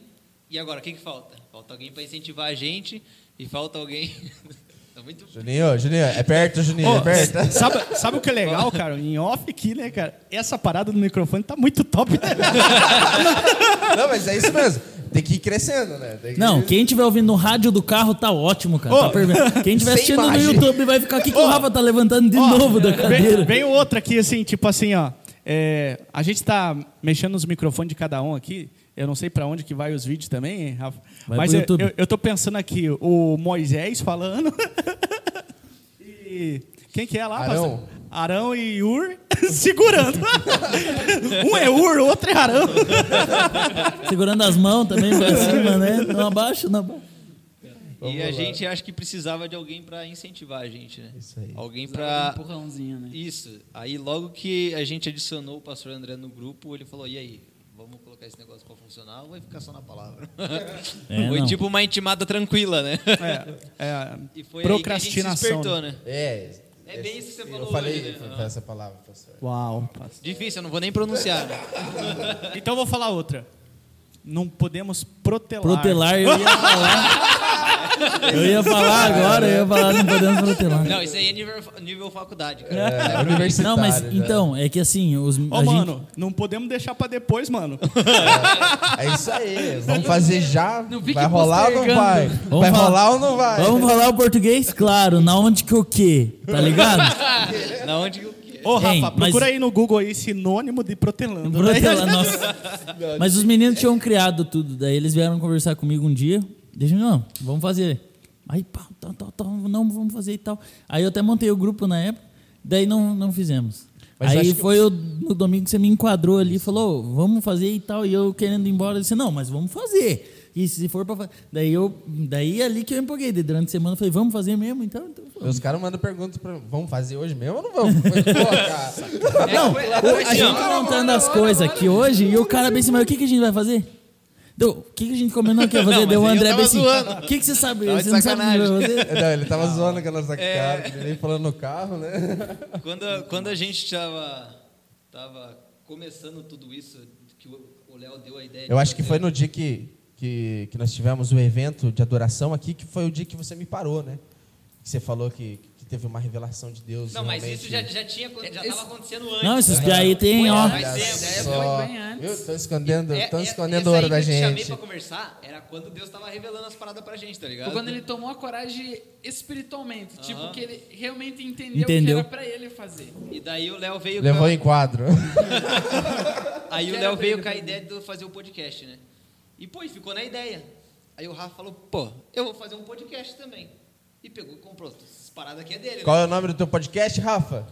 e agora, o que que falta? Falta alguém para incentivar a gente, e falta alguém... tá muito... Juninho, Juninho, é perto, Juninho, Ô, é perto. sabe, sabe o que é legal, cara? Em off aqui, né, cara? Essa parada do microfone tá muito top. Não, mas é isso mesmo. Tem que ir crescendo, né? Que- Não, quem estiver ouvindo no rádio do carro tá ótimo, cara. Ô, tá. Quem estiver assistindo no imagem. YouTube vai ficar aqui que o Ô, Rafa tá levantando de Ó, novo da cadeira. Vem, vem outra aqui, assim, tipo assim, ó. É, a gente tá mexendo nos microfones de cada um aqui. Eu não sei pra onde que vai os vídeos também, hein, Rafa. Vai Mas eu, eu, eu tô pensando aqui, o Moisés falando. e quem que é lá? Arão. pastor? Arão e Ur segurando. um é Ur, o outro é Arão. Segurando as mãos também pra cima, né? Não abaixo, não abaixo. E a gente acha que precisava de alguém para incentivar a gente, né? Isso aí. Alguém de um para empurrãozinho, né? Isso. Aí logo que a gente adicionou o pastor André no grupo, ele falou: "E aí, vamos colocar esse negócio para funcionar ou vai ficar só na palavra?" É, foi não. tipo uma intimada tranquila, né? É, é, E foi aí que a gente se procrastinação. despertou, né? É. É bem isso que você falou Eu falei hoje, né? foi essa palavra, professor. Uau. pastor. Difícil, eu não vou nem pronunciar. Então eu vou falar outra. Não podemos protelar. Protelar, eu ia falar. Eu ia falar agora, eu ia falar, não podemos protelar. Não, isso aí é nível, nível faculdade, cara. É, universitário. Não, mas já. então, é que assim, os. Ô, a gente- mano, não podemos deixar pra depois, mano. É isso aí. Vamos fazer já. Vai rolar ou não vai? Vamos vai falar- rolar ou não vai? Vamos falar o português? Claro, na onde que o quê? Tá ligado? Na onde que eu Ô, Rafa, Hein, mas- procura aí no Google aí sinônimo de protelando. Protelar, nossa. Mas os meninos tinham criado tudo. Daí eles vieram conversar comigo um dia. Deixa não, vamos fazer. Aí, pá, tal, tal, tal, não, vamos fazer e tal. Aí eu até montei o grupo na época, daí não, não fizemos. Mas eu Aí foi o, no domingo que você me enquadrou ali e falou, vamos fazer e tal. E eu querendo ir embora, eu disse, não, mas vamos fazer. E se for pra fazer. Daí eu. Daí é ali que eu empolguei. Daí durante a semana eu falei, vamos fazer mesmo? Então, então. Os caras mandam perguntas pra vamos fazer hoje mesmo ou não vamos? Pô, cara. Não, foi a gente ó. montando as coisas aqui hoje e o cara bem assim, mas o que, que a gente vai fazer? O que, que a gente combinou que ia fazer? Não, Deu o André tava bem assim, zoando. o que, que você sabe? Tava você não sabe que fazer? Não, ele tava zoando com a nossa É. cara, que nem falando no carro, né? Quando, quando a gente tava, tava começando tudo isso, que o Léo deu a ideia. Eu acho que fazer- foi no dia que, que, que nós tivemos o evento de adoração aqui, que foi o dia que você me parou, né? Que você falou que, que teve uma revelação de Deus. Não, mas isso já, já tinha já estava acontecendo antes. Não, esses né? piá aí tem, ó. antes. Viu? Tô escondendo, É- tô é- escondendo ouro da que eu te chamei gente. pra conversar era quando Deus tava revelando as paradas pra gente, tá ligado? Foi quando ele tomou a coragem espiritualmente. Tipo, Aham. que ele realmente entendeu, Entendeu. o que era pra ele fazer. E daí o Léo veio Levou com a- em quadro. Aí o Léo veio com a ideia de fazer o podcast, né? E pô, e ficou na ideia. Aí o Rafa falou, pô, eu vou fazer um podcast também. E pegou e comprou. Essas paradas aqui é dele. Qual né? é o nome do teu podcast, Rafa?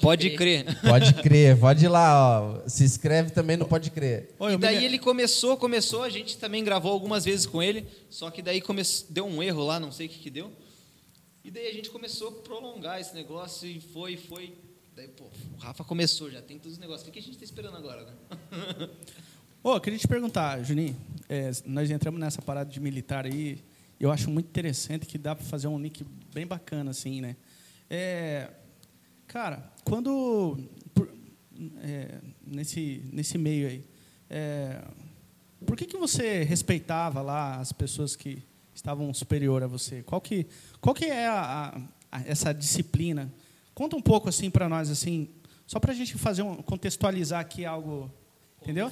Pode crer. Pode crer, pode ir lá, ó. Se inscreve também no Pode Crer. Ô, E me daí le- ele começou, começou, a gente também gravou algumas vezes com ele, só que daí come... deu um erro lá, não sei o que que deu. E daí a gente começou a prolongar esse negócio e foi, foi. Daí, pô, o Rafa começou, já tem todos os negócios. O que a gente tá esperando agora, né? Ô, eu queria te perguntar, Juninho, é, nós entramos nessa parada de militar aí, eu acho muito interessante que dá para fazer um link bem bacana, assim, né? É, cara, quando, por- é, nesse, nesse meio aí, é, por que, que você respeitava lá as pessoas que estavam superior a você? Qual que, qual que é a, a- essa disciplina? Conta um pouco assim para nós, assim, só para a gente fazer um, contextualizar aqui algo, entendeu?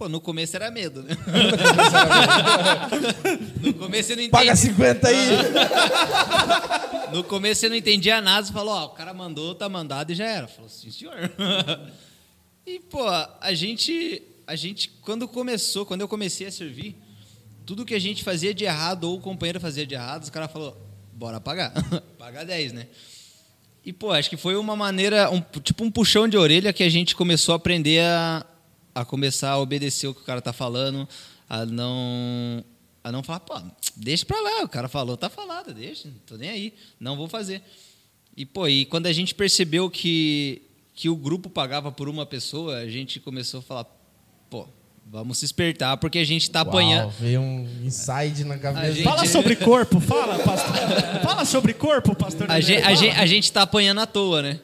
Pô, no começo era medo, né? no começo você não Paga entendia. 50 aí! No começo você não entendia nada, você falou, ó, o cara mandou, tá mandado e já era. Falou, sim, senhor. e, pô, a gente, a gente, quando começou, quando eu comecei a servir, tudo que a gente fazia de errado ou o companheiro fazia de errado, os caras falou, bora pagar. Paga 10, né? E, pô, acho que foi uma maneira, um, tipo um puxão de orelha que a gente começou a aprender a, a começar a obedecer o que o cara tá falando, a não a não falar, pô, deixa pra lá, o cara falou, tá falado, deixa, não tô nem aí, não vou fazer. E, pô, e quando a gente percebeu que, que o grupo pagava por uma pessoa, a gente começou a falar, pô, vamos se espertar, porque a gente tá apanhando. Uau, veio um inside na cabeça. gente- Fala sobre corpo, fala, pastor. Fala sobre corpo, pastor. A gente, a, gente, a gente tá apanhando à toa, né?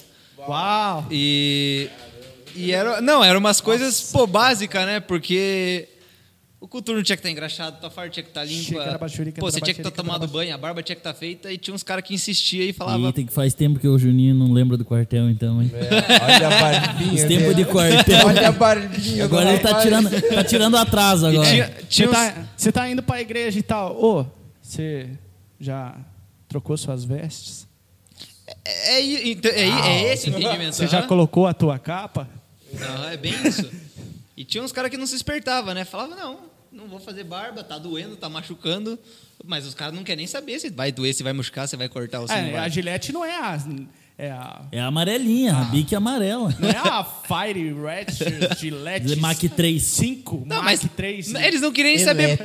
Uau! E, e era, não, eram umas coisas, pô, básicas, né? Porque o coturno tinha que estar engraxado, tua farda tinha que estar limpa. Xicarabaxurica, Pô, você tinha que estar trabaxurica, tomado banho, a barba tinha que estar feita e tinha uns caras que insistiam e falavam. E tem que faz tempo que o Juninho não lembra do quartel, então, hein? É, olha a barbinha. Os tempos de quartel. Olha a barbinha. Agora ele tá tirando, tá tirando atraso agora. tinha, Você tinha uns- tá, tá indo pra igreja e tal. Ô, você já trocou suas vestes? é, é, então, é, é esse o entendimento. Você já colocou a tua capa? É bem isso. E tinha uns caras que não se espertavam, né? Falava, não, não vou fazer barba, tá doendo, tá machucando. Mas os caras não querem nem saber se vai doer, se vai machucar, se vai cortar ou se não É, vai. a Gillette não é a. É a É a amarelinha, a bique amarela. não é a Fire Red Gillette Mac 3. 5, Não, Mac mas 3. eles não queriam nem saber.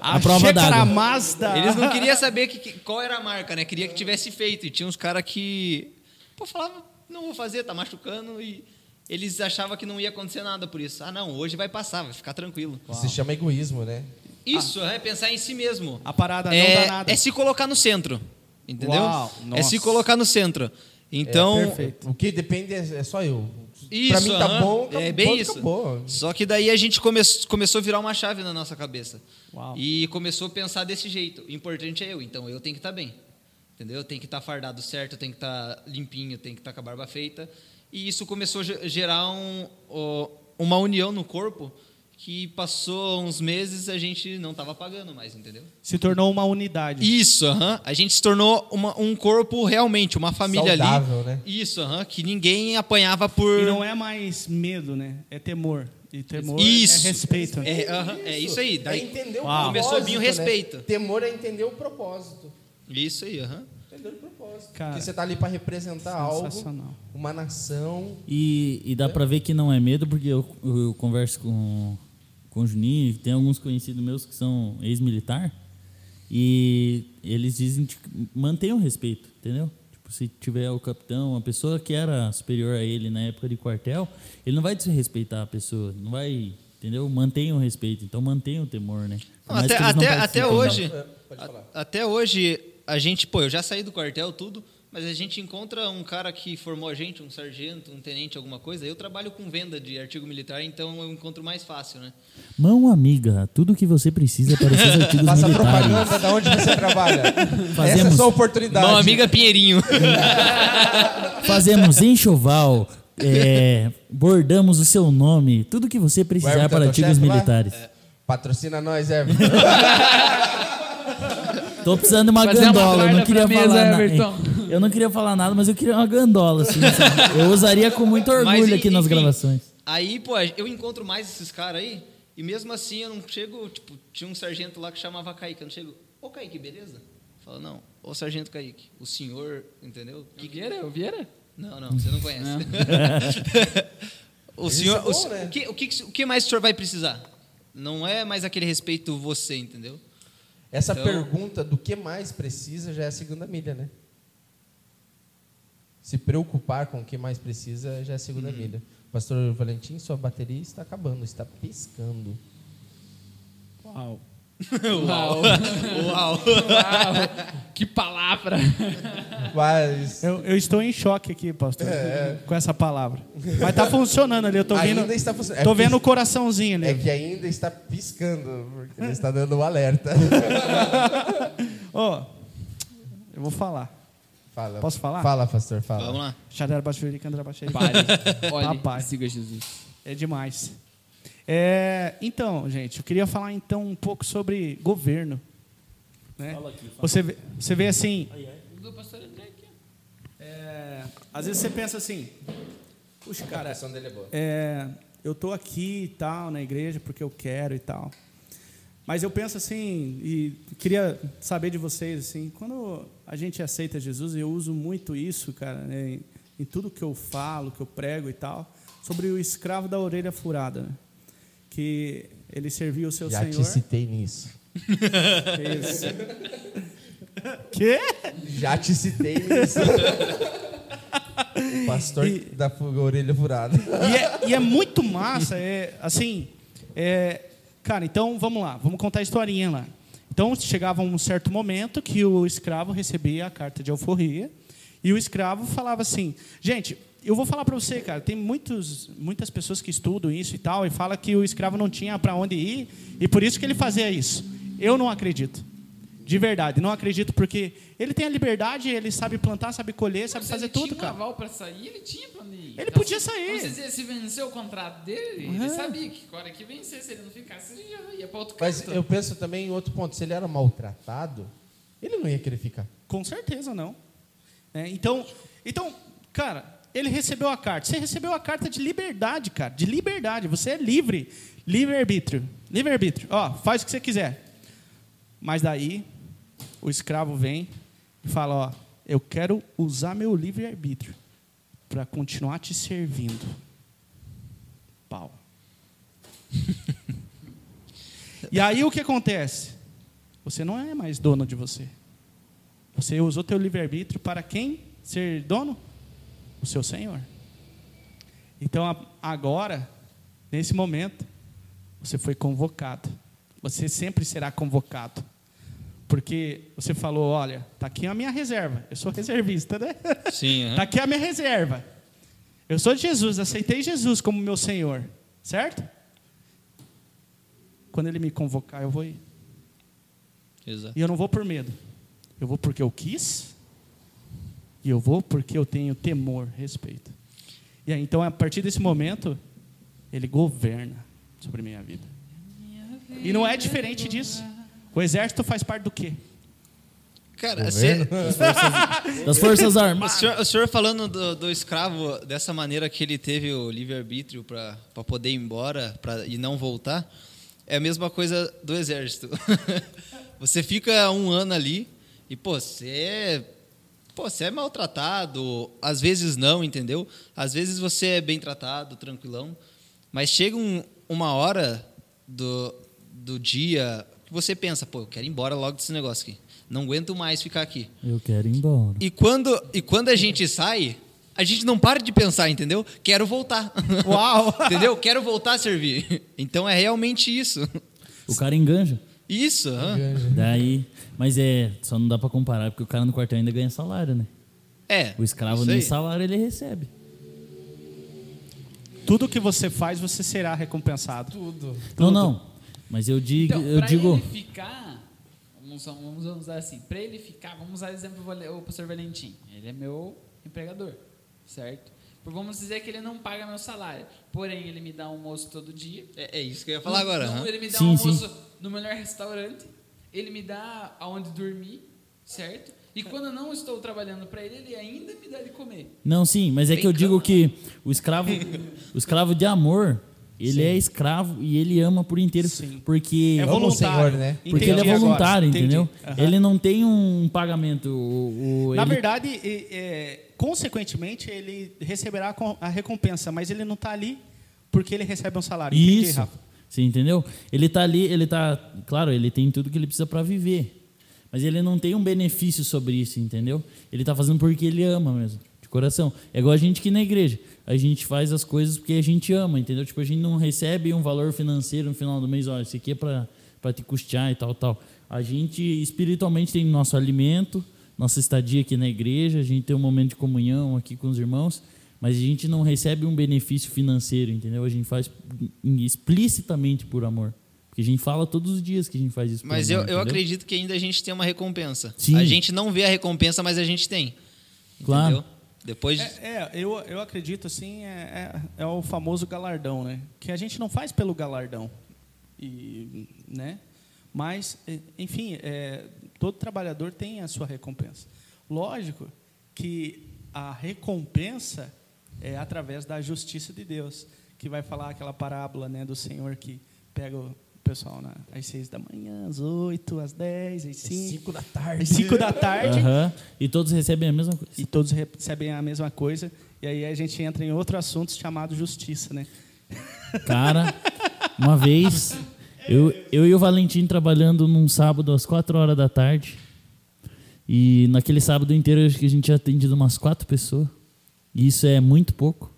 A, A prova d'água. Mazda. Eles não queriam saber que, que- qual era a marca, né? Queria que tivesse feito. E tinha uns caras que, pô, falavam, não vou fazer, tá machucando. E eles achavam que não ia acontecer nada por isso. Ah, não, hoje vai passar, vai ficar tranquilo. Se chama egoísmo, né? Isso, é pensar em si mesmo. A parada não é, dá nada. é se colocar no centro. Entendeu? Uau, é se colocar no centro. Então, É, perfeito. O que depende é, é só eu. Isso, pra mim tá aham. bom, acabou, é bem isso. acabou. Só que daí a gente come começou a virar uma chave na nossa cabeça. Uau. E começou a pensar desse jeito. O importante é eu, então eu tenho que estar bem. Entendeu? Eu tenho que estar fardado certo, tenho que estar limpinho, eu tenho que estar com a barba feita. E isso começou a ge- gerar um, ó, uma união no corpo que passou uns meses a gente não estava pagando mais, entendeu? Se tornou uma unidade. Isso, aham. A gente se tornou uma- um corpo realmente, uma família Saudável, ali. né? Isso, aham. Que ninguém apanhava por. E não é mais medo, né? É temor. E temor Isso. é respeito. né? É, aham, é isso aí. É Daí, entender o Uau. Começou a vir o propósito, né? respeito. Temor é entender o propósito. Isso aí, aham. Entender o propósito. Cara, Porque você tá ali para representar algo, uma nação. E, e dá pra ver que não é medo, porque eu, eu converso com, com o Juninho, tem alguns conhecidos meus que são ex-militar, e eles dizem que mantenham o respeito, entendeu? Tipo, se tiver o capitão, a pessoa que era superior a ele na época de quartel, ele não vai desrespeitar a pessoa, não vai, entendeu? Mantenha o respeito, então mantenha o temor, né? Até, não até, até participem. hoje. Pode a- falar. até hoje, a gente, pô, eu já saí do quartel, tudo, mas a gente encontra um cara que formou a gente, um sargento, um tenente, alguma coisa. Eu trabalho com venda de artigo militar, então eu encontro mais fácil, né? Mão amiga, tudo que você precisa para os seus artigos Faça militares. propaganda da onde você trabalha. Essa é a Fazemos. sua oportunidade. Meu amigo é Pinheirinho. Fazemos enxoval, é, bordamos o seu nome, tudo que você precisar é para teu artigos militares. Patrocina nós, Everton. Tô precisando de uma Fazer uma gandola, eu não queria falar mesa, nada. Everton. Eu não queria falar nada, mas eu queria uma gandola, assim, sabe? Eu usaria com muito orgulho Mas, aqui nas enfim, gravações. Aí, pô, eu encontro mais esses caras aí E mesmo assim eu não chego, tipo, tinha um sargento lá que chamava Kaique, eu não chego, ô Kaique, beleza? Fala, não, ô sargento Kaique, o senhor, entendeu? Que Vieira? O Vieira? Não, não, você não conhece. Não. o senhor, é bom, o, né? o que, o, que, o que mais o senhor vai precisar? Não é mais aquele respeito você, entendeu? Essa Então- pergunta do que mais precisa já é a segunda milha, né? Se preocupar com o que mais precisa já é a segunda Uhum. milha. Pastor Valentim, sua bateria está acabando, está piscando. Uau. Uau. Uau! Uau. Que palavra. Mas Eu, eu estou em choque aqui, pastor, com essa palavra. Mas tá funcionando ali, eu tô vendo. ainda está funcionando. Tô É vendo o coraçãozinho ali. É que ainda está piscando, porque ele está dando um alerta. Ó, eu vou falar. Fala. Posso falar? Fala, pastor, fala. Vamos lá. Xadera Baixuri, Candra Baixuri. Pare. Olhe Papai. e siga Jesus. É demais. É, então, gente, eu queria falar então um pouco sobre governo. Né? Fala aqui, fala. Você, vê, você vê assim, Do pastor André aqui. é, às vezes você pensa assim, puxa, A cara, pressão dele é boa. é, eu tô aqui e tal na igreja porque eu quero e tal. Mas eu penso assim e queria saber de vocês assim, quando a gente aceita Jesus, eu uso muito isso, cara, né, em, em tudo que eu falo, que eu prego e tal, sobre o escravo da orelha furada, né? Que ele serviu o seu Já senhor. te citei nisso. Isso. Quê? Já te citei nisso. O pastor E- da orelha furada. E é, e é muito massa, é assim, é, cara, então vamos lá, vamos contar a historinha lá. Então chegava um certo momento que o escravo recebia a carta de alforria e o escravo falava assim, gente, eu vou falar para você, cara, tem muitos, muitas pessoas que estudam isso e tal e fala que o escravo não tinha para onde ir e por isso que ele fazia isso. Eu não acredito. De verdade, não acredito porque ele tem a liberdade, ele sabe plantar, sabe colher, sabe Se fazer ele tudo, tinha um cara. aval pra sair, ele tinha onde ir. Ele podia se- sair. Dizer, se venceu o contrato dele, Uhum. ele sabia que a hora que vencesse, se ele não ficasse, ele já ia pra outro Mas canto. eu penso também em outro ponto. Se ele era maltratado, ele não ia querer ficar. Com certeza não. É, então, então, cara, ele recebeu a carta. Você recebeu a carta de liberdade, cara, de liberdade. Você é livre, livre arbítrio, livre arbítrio. Ó, faz o que você quiser. Mas daí o escravo vem e fala, ó, eu quero usar meu livre arbítrio para continuar te servindo. Pau. e aí o que acontece? Você não é mais dono de você. Você usou teu livre-arbítrio para quem ser dono? O seu Senhor. Então, agora, nesse momento, você foi convocado. Você sempre será convocado. Porque você falou, olha, tá aqui a minha reserva. Eu sou reservista, né? Sim, Tá aqui a minha reserva. Eu sou de Jesus, aceitei Jesus como meu Senhor, certo? Quando ele me convocar, eu vou ir. Exato. E eu não vou por medo. Eu vou porque eu quis. E eu vou porque eu tenho temor, respeito. E aí, então, a partir desse momento, ele governa sobre minha vida. E não é diferente disso. O exército faz parte do quê? Cara, você, Das Forças o, Armadas. senhor, o senhor falando do, do escravo dessa maneira que ele teve o livre-arbítrio para poder ir embora pra, e não voltar, é a mesma coisa do exército. você fica um ano ali e, pô, você é, pô, você é maltratado, às vezes não, entendeu? Às vezes você é bem tratado, tranquilão, mas chega um- uma hora do, do dia que você pensa, pô, eu quero ir embora logo desse negócio aqui. Não aguento mais ficar aqui. Eu quero ir embora. E quando, e quando a gente sai, a gente não para de pensar, entendeu? Quero voltar. Uau! entendeu? Quero voltar a servir. Então é realmente isso. O cara enganja. Isso. aham. Daí. Mas é, só não dá pra comparar, porque o cara no quartel ainda ganha salário, né? É. O escravo nem salário ele recebe. Tudo que você faz, você será recompensado. Tudo. Não, não. Mas eu digo, Então, eu pra digo. ele ficar, vamos, vamos usar assim, para ele ficar, vamos usar o exemplo do pastor Valentim. Ele é meu empregador, certo? Vamos dizer que ele não paga meu salário, porém ele me dá almoço todo dia. É, é isso que eu ia falar agora. Não, aham. ele me dá Sim, um almoço no melhor restaurante, ele me dá aonde dormir, certo? E quando eu não estou trabalhando para ele, ele ainda me dá de comer. Não, sim, mas é que eu digo que o escravo, o escravo de amor, Ele é escravo e ele ama por inteiro. Sim. Porque É voluntário. Senhor, né? porque ele Entendi é agora, voluntário, entendi. entendeu? Aham. Ele não tem um pagamento. O, o- Na ele- verdade, é, consequentemente, ele receberá a recompensa, mas ele não está ali porque ele recebe um salário. Entendi, Isso. Rafa? Você entendeu? Ele tá ali, ele tá. Claro, ele tem tudo que ele precisa para viver. Mas ele não tem um benefício sobre isso, entendeu? Ele tá fazendo porque ele ama mesmo, de coração. É igual a gente que na igreja. A gente faz as coisas porque a gente ama, entendeu? Tipo, a gente não recebe um valor financeiro no final do mês, olha, isso aqui é para te custear e tal, tal. A gente espiritualmente tem nosso alimento, nossa estadia aqui na igreja, a gente tem um momento de comunhão aqui com os irmãos, mas a gente não recebe um benefício financeiro, entendeu? A gente faz explicitamente por amor. Porque a gente fala todos os dias que a gente faz isso por Mas eu, amor, eu entendeu? acredito que ainda a gente tem uma recompensa. Sim. A gente não vê a recompensa, mas a gente tem. Claro. Entendeu? Depois. É, é, eu, eu acredito assim, é, é, é o famoso galardão, né? Que a gente não faz pelo galardão. E, né? Mas, enfim, é, todo trabalhador tem a sua recompensa. Lógico que a recompensa é através da justiça de Deus, que vai falar aquela parábola né, do Senhor que pega o pessoal na, às seis da manhã, às oito, às dez, às cinco, Cinco da tarde. às cinco da tarde. Aham. E todos recebem a mesma coisa. E todos recebem a mesma coisa. E aí a gente entra em outro assunto chamado justiça, né? Cara, uma vez, eu, eu e o Valentim trabalhando num sábado às 4 horas da tarde. E naquele sábado inteiro acho que a gente tinha atendido umas quatro pessoas. Isso é muito pouco.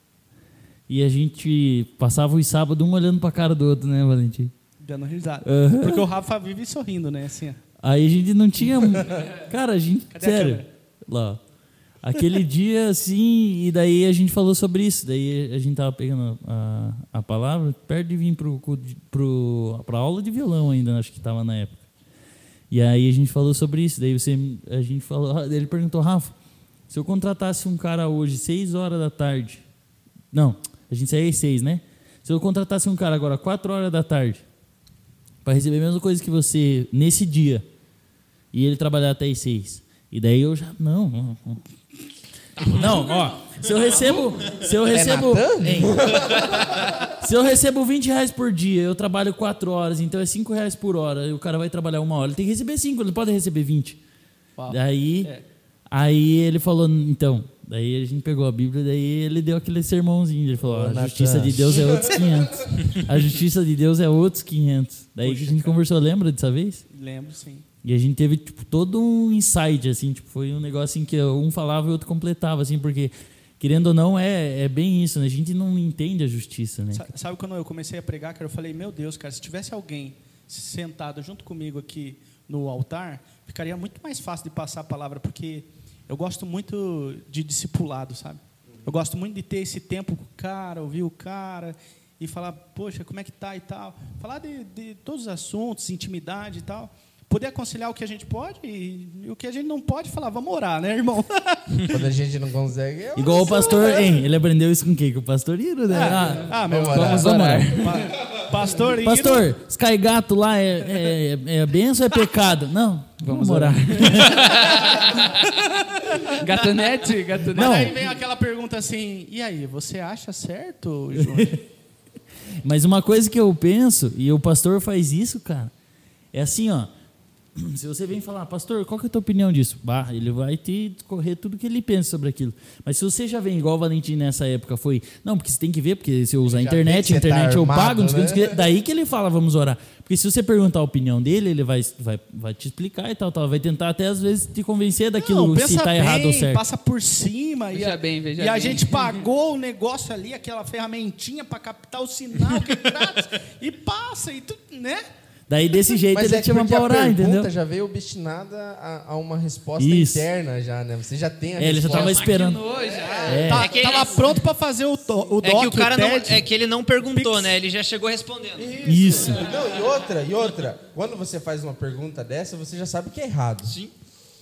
E a gente passava os sábados um olhando pra cara do outro, né, Valentim? Dando risada. Aham. Porque o Rafa vive sorrindo, né? Assim, ó. Aí a gente não tinha. Cara, a gente. Cadê a sério. câmera? Lá. Aquele dia, assim, e daí a gente falou sobre isso. Daí a gente tava pegando a, a palavra, perto de vir pro, pro, pra aula de violão ainda, acho que tava na época. E aí a gente falou sobre isso. Daí você, a gente falou, ele perguntou, Rafa, se eu contratasse um cara hoje, 6 horas da tarde. Não, a gente saía às 6, né? Se eu contratasse um cara agora, 4 horas da tarde, para receber a mesma coisa que você nesse dia, e ele trabalhar até às 6. E daí eu já. Não, não, ó. Se eu recebo. Se eu recebo. Hein? Se eu recebo 20 reais por dia, eu trabalho 4 horas, então é 5 reais por hora, e o cara vai trabalhar uma hora. Ele tem que receber 5, ele não pode receber 20. Uau. Daí, É. aí ele falou, então, daí a gente pegou a Bíblia, daí ele deu aquele sermãozinho, ele falou, a justiça de Deus é outros 500. A justiça de Deus é outros 500. Daí que a gente conversou, lembra dessa vez? Lembro, sim. E a gente teve tipo, todo um insight, assim, tipo, foi um negócio assim que um falava e o outro completava, assim, porque, querendo ou não, é, é bem isso, né? A gente não entende a justiça, né? Sa- Sabe quando eu comecei a pregar, cara, eu falei, meu Deus, cara, se tivesse alguém sentado junto comigo aqui no altar, ficaria muito mais fácil de passar a palavra, porque eu gosto muito de discipulado, sabe? Eu gosto muito de ter esse tempo com o cara, ouvir o cara e falar, poxa, como é que tá e tal. Falar de, de todos os assuntos, intimidade e tal. Poder aconselhar o que a gente pode e, e o que a gente não pode, falar, vamos orar, né, irmão? Quando a gente não consegue. é Igual o pastor, né? hein? Ele aprendeu isso com quem? Com o pastor Iro, né? Ah, ah, meu vamos vamos orar. orar. Pa- Pastor, Iro- Pastor, Sky Gato lá é, é, é benção ou é pecado? Não, vamos, Vamos orar. Gatonete, gatonete. Mas Não. aí vem aquela pergunta assim, e aí, você acha certo, João? Mas uma coisa que eu penso, e o pastor faz isso, cara, é assim, ó. Se você vem falar, pastor, qual que é a tua opinião disso? Bah, ele vai te correr tudo que ele pensa sobre aquilo. Mas se você já vem igual o Valentim nessa época, foi, não, porque você tem que ver, porque se eu usar a internet, a você tá internet eu armado, pago, né? daí que ele fala, vamos orar. Porque se você perguntar a opinião dele, ele vai, vai, vai te explicar e tal, tal. Vai tentar até às vezes te convencer daquilo, Não, se pensa tá bem, errado ou certo. passa por cima. e Veja a, bem, veja E a bem. gente pagou o negócio ali, aquela ferramentinha para captar o sinal que grátis, e passa, e tu, né? Daí desse jeito Mas ele é te chama pra orar, pergunta entendeu? já veio obstinada a, a uma resposta Isso. interna já, né? Você já tem a É, ele já resposta. tava esperando. Já. É. Tá- É que- tava pronto para fazer o, do, o É doc, que o cara não, TED. é que ele não perguntou, Pix. né? Ele já chegou respondendo. Isso. Não, e outra, e outra. Quando você faz uma pergunta dessa, você já sabe que é errado. Sim.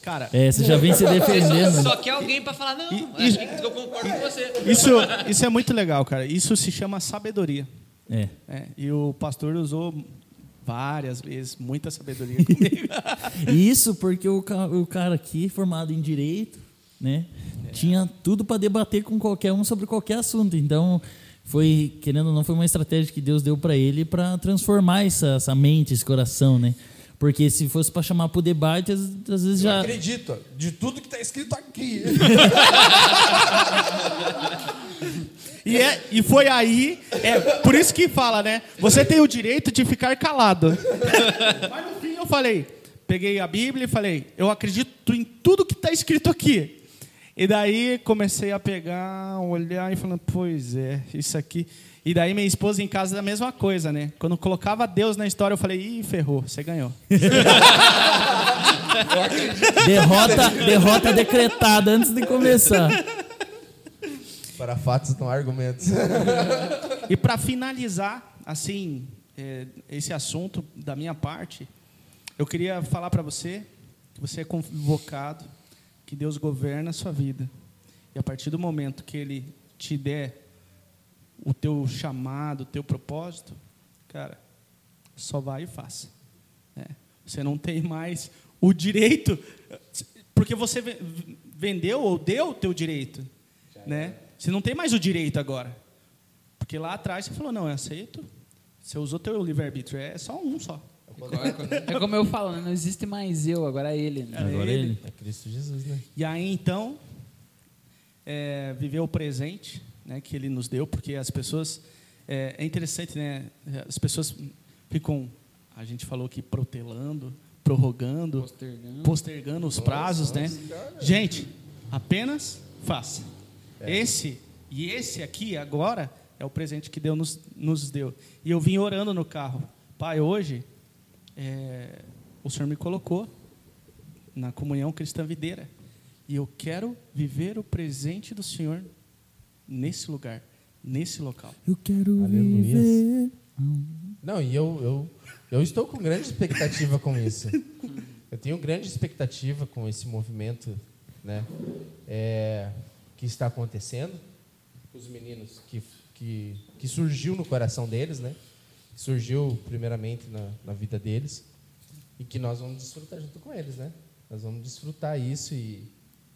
Cara, É, você já vem se defendendo. Só quer alguém pra falar, não, E- acho que eu concordo com você. isso, isso é muito legal, cara. Isso se chama sabedoria. É. É, e o pastor usou várias vezes muita sabedoria comigo. Isso porque o, o cara aqui, formado em direito, né, tinha tudo para debater com qualquer um sobre qualquer assunto. Então, foi, querendo ou não, foi uma estratégia que Deus deu para ele para transformar essa, essa mente, esse coração, né? Porque se fosse para chamar para o debate, às, às vezes Eu já. acredito de tudo que está escrito aqui. E, é, e foi aí, é, por isso que fala, né? Você tem o direito de ficar calado. Mas no fim eu falei, peguei a Bíblia e falei, eu acredito em tudo que está escrito aqui. E daí comecei a pegar, olhar e falando, pois é, isso aqui. E daí minha esposa em casa da mesma coisa, né? Quando colocava Deus na história, eu falei, ih, ferrou, você ganhou. Derrota, derrota decretada antes de começar. Para fatos não há argumentos. E para finalizar, assim, é, esse assunto da minha parte, eu queria falar para você que você é convocado, que Deus governa a sua vida. E a partir do momento que Ele te der o teu chamado, o teu propósito, cara, só vai e faça. né? Você não tem mais o direito, porque você ve- vendeu ou deu o teu direito, né? Você não tem mais o direito agora. Porque lá atrás você falou, não, eu aceito. Você usou teu livre-arbítrio. É só um só. É como eu falo, né? não existe mais eu, agora é ele. Né? Agora ele. É Cristo Jesus, né? E aí, então, é, viver o presente né, que ele nos deu, porque as pessoas. É, é interessante, né? As pessoas ficam, a gente falou aqui, protelando, prorrogando, Postergando. postergando os prazos, né? Gente, apenas faça. Esse e esse aqui agora é o presente que Deus nos, nos deu. E eu vim orando no carro, Pai, hoje é, o Senhor me colocou na comunhão cristã videira e eu quero viver o presente do Senhor nesse lugar, nesse local. Eu quero Aleluia. viver. Não, e eu, eu, eu estou com grande expectativa com isso. Eu tenho grande expectativa com esse movimento né, é, que está acontecendo. Os meninos que, que, que surgiu no coração deles, né? Que surgiu primeiramente na, na vida deles. E que nós vamos desfrutar junto com eles, né? Nós vamos desfrutar isso e,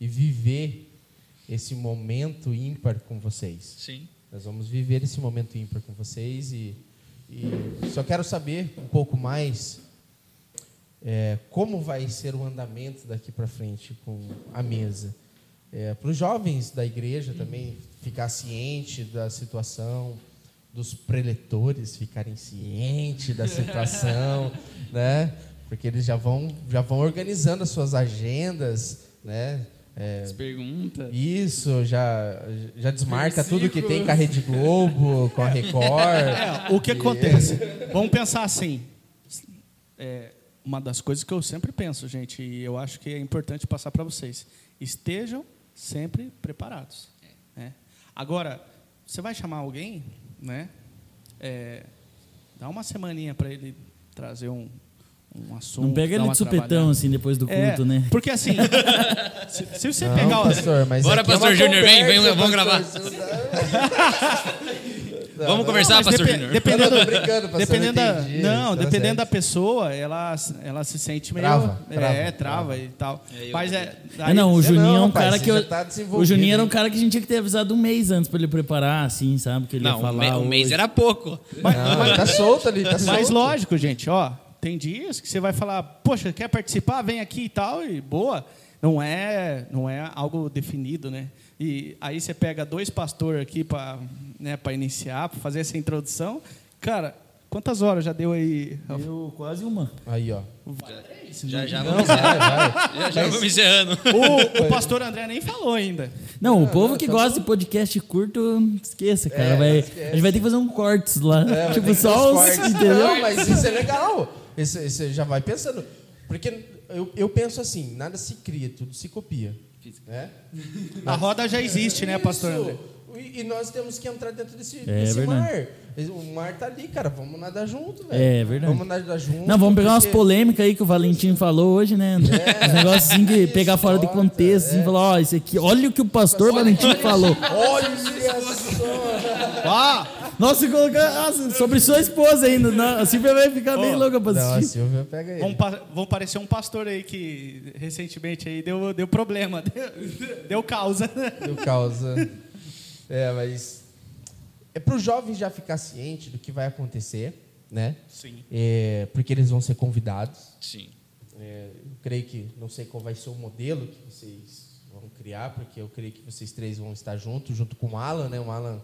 e viver esse momento ímpar com vocês. Sim. Nós vamos viver esse momento ímpar com vocês e, e só quero saber um pouco mais é, como vai ser o andamento daqui para frente com a mesa. para os jovens da igreja também ficar ciente da situação, dos preletores ficarem cientes da situação, né? Porque eles já vão já vão organizando as suas agendas, né? É, As perguntas. isso, já, já desmarca tudo que tem com a Rede Globo, com a Record. É, o que acontece? Vamos pensar assim. É, uma das coisas que eu sempre penso, gente, e eu acho que é importante passar para vocês. Estejam sempre preparados. né? Agora, você vai chamar alguém, né? É, dá uma semaninha para ele trazer um, um assunto. Não pega ele de supetão trabalhada. assim depois do É, culto, né? Porque assim, se, se você Não, pegar o, pastor, mas Bora, é pastor Júnior, vem, vem, vamos pastor, gravar. Não, Vamos não, conversar, mas pastor depe- Júnior? dependendo, Eu tô brincando, pastor, dependendo da, entendi, não, dependendo certo. da pessoa, ela, ela se sente meio Trava, é, trava, trava, trava. e tal. É, Mas é, É, daí- não, o Juninho não, é um cara que eu, tá o Juninho era um cara que a gente tinha que ter avisado um mês antes para ele preparar, assim, sabe? Que ele ia Não, um, falar. me- um mês era pouco. Não, tá solto ali, tá solto. Mas lógico, gente, ó, tem dias que você vai falar, poxa, quer participar? Vem aqui e tal, e boa. Não é, não é algo definido, né? E aí você pega dois pastores aqui para né, pra iniciar, para fazer essa introdução. Cara, quantas horas já deu aí? Deu quase uma. Aí, ó. Já já Não, vamos, vai, vai. já, já vamos encerrando. O, o pastor André nem falou ainda. Não, o povo que gosta de podcast curto, esqueça, cara. É, vai, esquece. A gente vai ter que fazer um cortes lá. É, tipo, só os. cortes. Entendeu? Não, mas isso é legal. Isso já vai pensando. Porque eu, eu penso assim, nada se cria, tudo se copia. Né? A roda já existe, né, pastor Isso. André? E, e nós temos que entrar dentro desse, É desse mar. O mar tá ali, cara. Vamos nadar junto, velho. É verdade. Vamos nadar junto. Não, vamos pegar umas porque- polêmicas aí que o Valentim falou hoje, né? Os negócios assim que pegar fora de contexto, assim, é. falar, ó, isso aqui, olha o que o pastor Valentim falou. Olha só! Ah, Nossa, colocar nossa, sobre sua esposa ainda. Não, a Silvia vai ficar bem Ó, louca pra Não, a assistir. Silvia pega ele. vão, pa- vão parecer um pastor aí que recentemente aí deu, deu problema, deu, deu causa. Deu causa. É, mas é para os jovens já ficar ciente do que vai acontecer, né? Sim. É, porque eles vão ser convidados. Sim. É, eu creio que não sei qual vai ser o modelo que vocês vão criar, porque eu creio que vocês três vão estar juntos, junto com o Alan, né? O Alan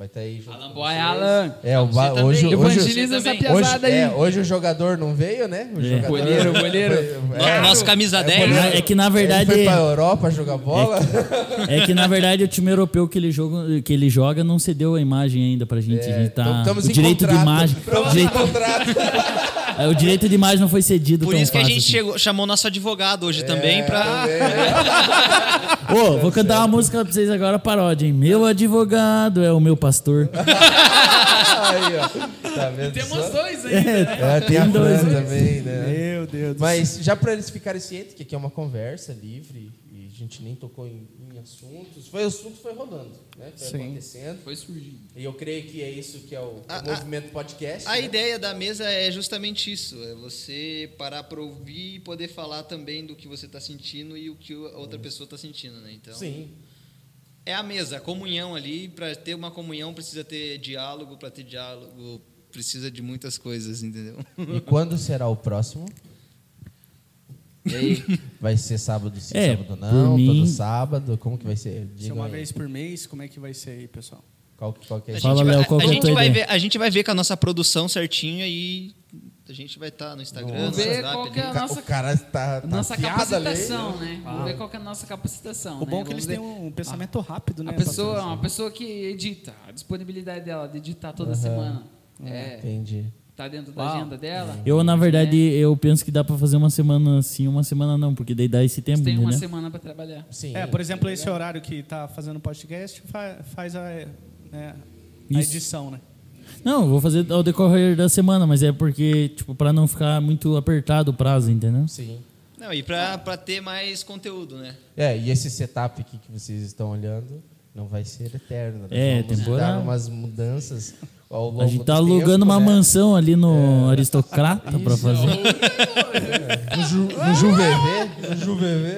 vai estar aí junto Alan Boy. Alan. É, o ba- hoje, hoje, Evangeliza essa também. piazada hoje, aí. é, hoje o jogador não veio, né? O É. jogador, Goleiro, goleiro. É, Nosso camisa é, 10. goleiro. É que, na Ele verdade- foi pra Europa jogar bola. É que na verdade o time europeu que ele joga, que ele joga não cedeu a imagem ainda pra gente. a gente tá, Então, estamos o em direito de contrato. imagem. Estamos o em direito, contrato. É, o direito de imagem não foi cedido Por tão isso que a gente assim. chegou, chamou nosso advogado hoje também pra. Também. Ô, vou cantar uma música pra vocês agora, paródia, hein? Meu advogado é o meu pastor. Aí, ó. Tá vendo Temos só? dois ainda. É, tem a Tem dois, né? também, né? Meu Deus do Mas já para eles ficarem cientes que aqui é uma conversa livre e gente nem tocou em, em assuntos. Foi o assunto foi rolando, né? Foi Sim. acontecendo. Foi surgindo. E eu creio que é isso que é o, o A- a- movimento podcast. A né? ideia da mesa é justamente isso: é você parar para ouvir e poder falar também do que você está sentindo e o que a outra pessoa está sentindo, né? Então, Sim. é a mesa, a comunhão ali. Para ter uma comunhão precisa ter diálogo, para ter diálogo precisa de muitas coisas, entendeu? E quando será o próximo? E aí? Vai ser sábado sim, É, sábado não, mim- todo sábado? Como que vai ser? Se Digam uma aí. vez por mês, como é que vai ser aí, pessoal? Qual, qual que é A Fala, gente, Léo, vai, qual a, que é a gente vai ideia? ver, a gente vai ver com a nossa produção certinho e a gente vai estar no Instagram, Vamos no ver WhatsApp. qual que é a nossa- o cara tá, tá Nossa afiado ali. capacitação, né? Vamos ver qual que é a nossa capacitação. O bom né? é que eles Vamos têm ver. um pensamento rápido, né? A pessoa, uma pessoa que edita, a disponibilidade dela de editar toda semana. É, Entendi. Tá dentro da Uau. agenda dela. Eu, na verdade, eu penso que dá pra fazer uma semana sim, uma semana não, porque daí dá esse tempo, Você tem uma entendeu? semana para trabalhar. Sim. É, por exemplo, esse horário que tá fazendo o podcast fa- faz a, né, a edição, né? Não, vou fazer ao decorrer da semana, mas é porque, tipo, pra não ficar muito apertado o prazo, entendeu? Sim. Não, e para ter mais conteúdo, né? É, e esse setup aqui que vocês estão olhando não vai ser eterno. Nós É, vamos temporário. dar umas mudanças A gente tá do alugando tempo, uma né? mansão ali no Aristocrata pra Isso. fazer. No, Ju, no JuVV. No JuVV.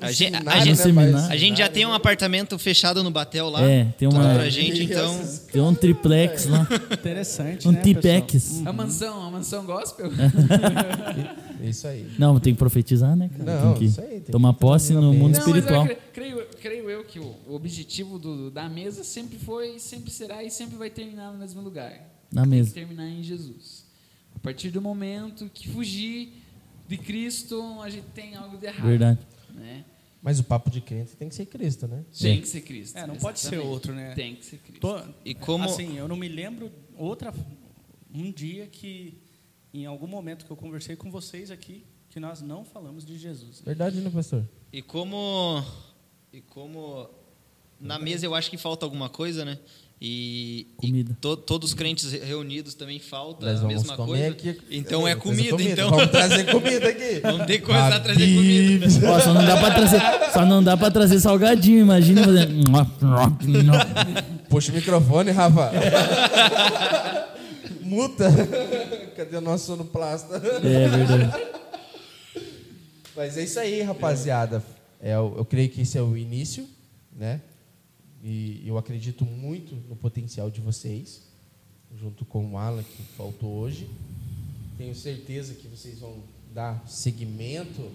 A gente, a, Seminário, gente, né, a gente já tem um apartamento fechado no Batel lá. É, tem uma- pra gente, então. Tem um triplex lá, Interessante, um né, pessoal? tipex. A mansão, a mansão gospel. Isso aí. Não, tem que profetizar, né, cara? Não, tem que isso aí, tem que tomar fazer posse no mundo Não, mas eu espiritual. cre- creio, creio eu que o, objetivo do- da mesa sempre foi, sempre será e sempre vai terminar no mesmo lugar. Na Tem que mesa. terminar em Jesus. A partir do momento que fugir de Cristo, a gente tem algo de errado. Verdade. Né? Mas o papo de crente tem que ser Cristo, né? Tem que ser Cristo. É, não pode ser exatamente. outro, né? Tem que ser Cristo. Tô- E como- Assim, eu não me lembro outra um dia que em algum momento que eu conversei com vocês aqui que nós não falamos de Jesus. Verdade, né, pastor? E como. E como. Na mesa eu acho que falta alguma coisa, né? E, e Comida. to- todos os crentes reunidos também falta Nós a mesma coisa. aqui. Então é Trazer comida, então. Vamos trazer comida aqui. Vamos ter coisa a trazer comida. Ó, só não dá pra trazer, só não dá pra trazer salgadinho, imagina fazer. Puxa o microfone, Rafa. Muta. Cadê o nosso sonoplasta? É verdade. Mas é isso aí, rapaziada. É, eu, eu creio que esse é o início, né? E eu acredito muito no potencial de vocês, junto com o Alan, que faltou hoje. Tenho certeza que vocês vão dar seguimento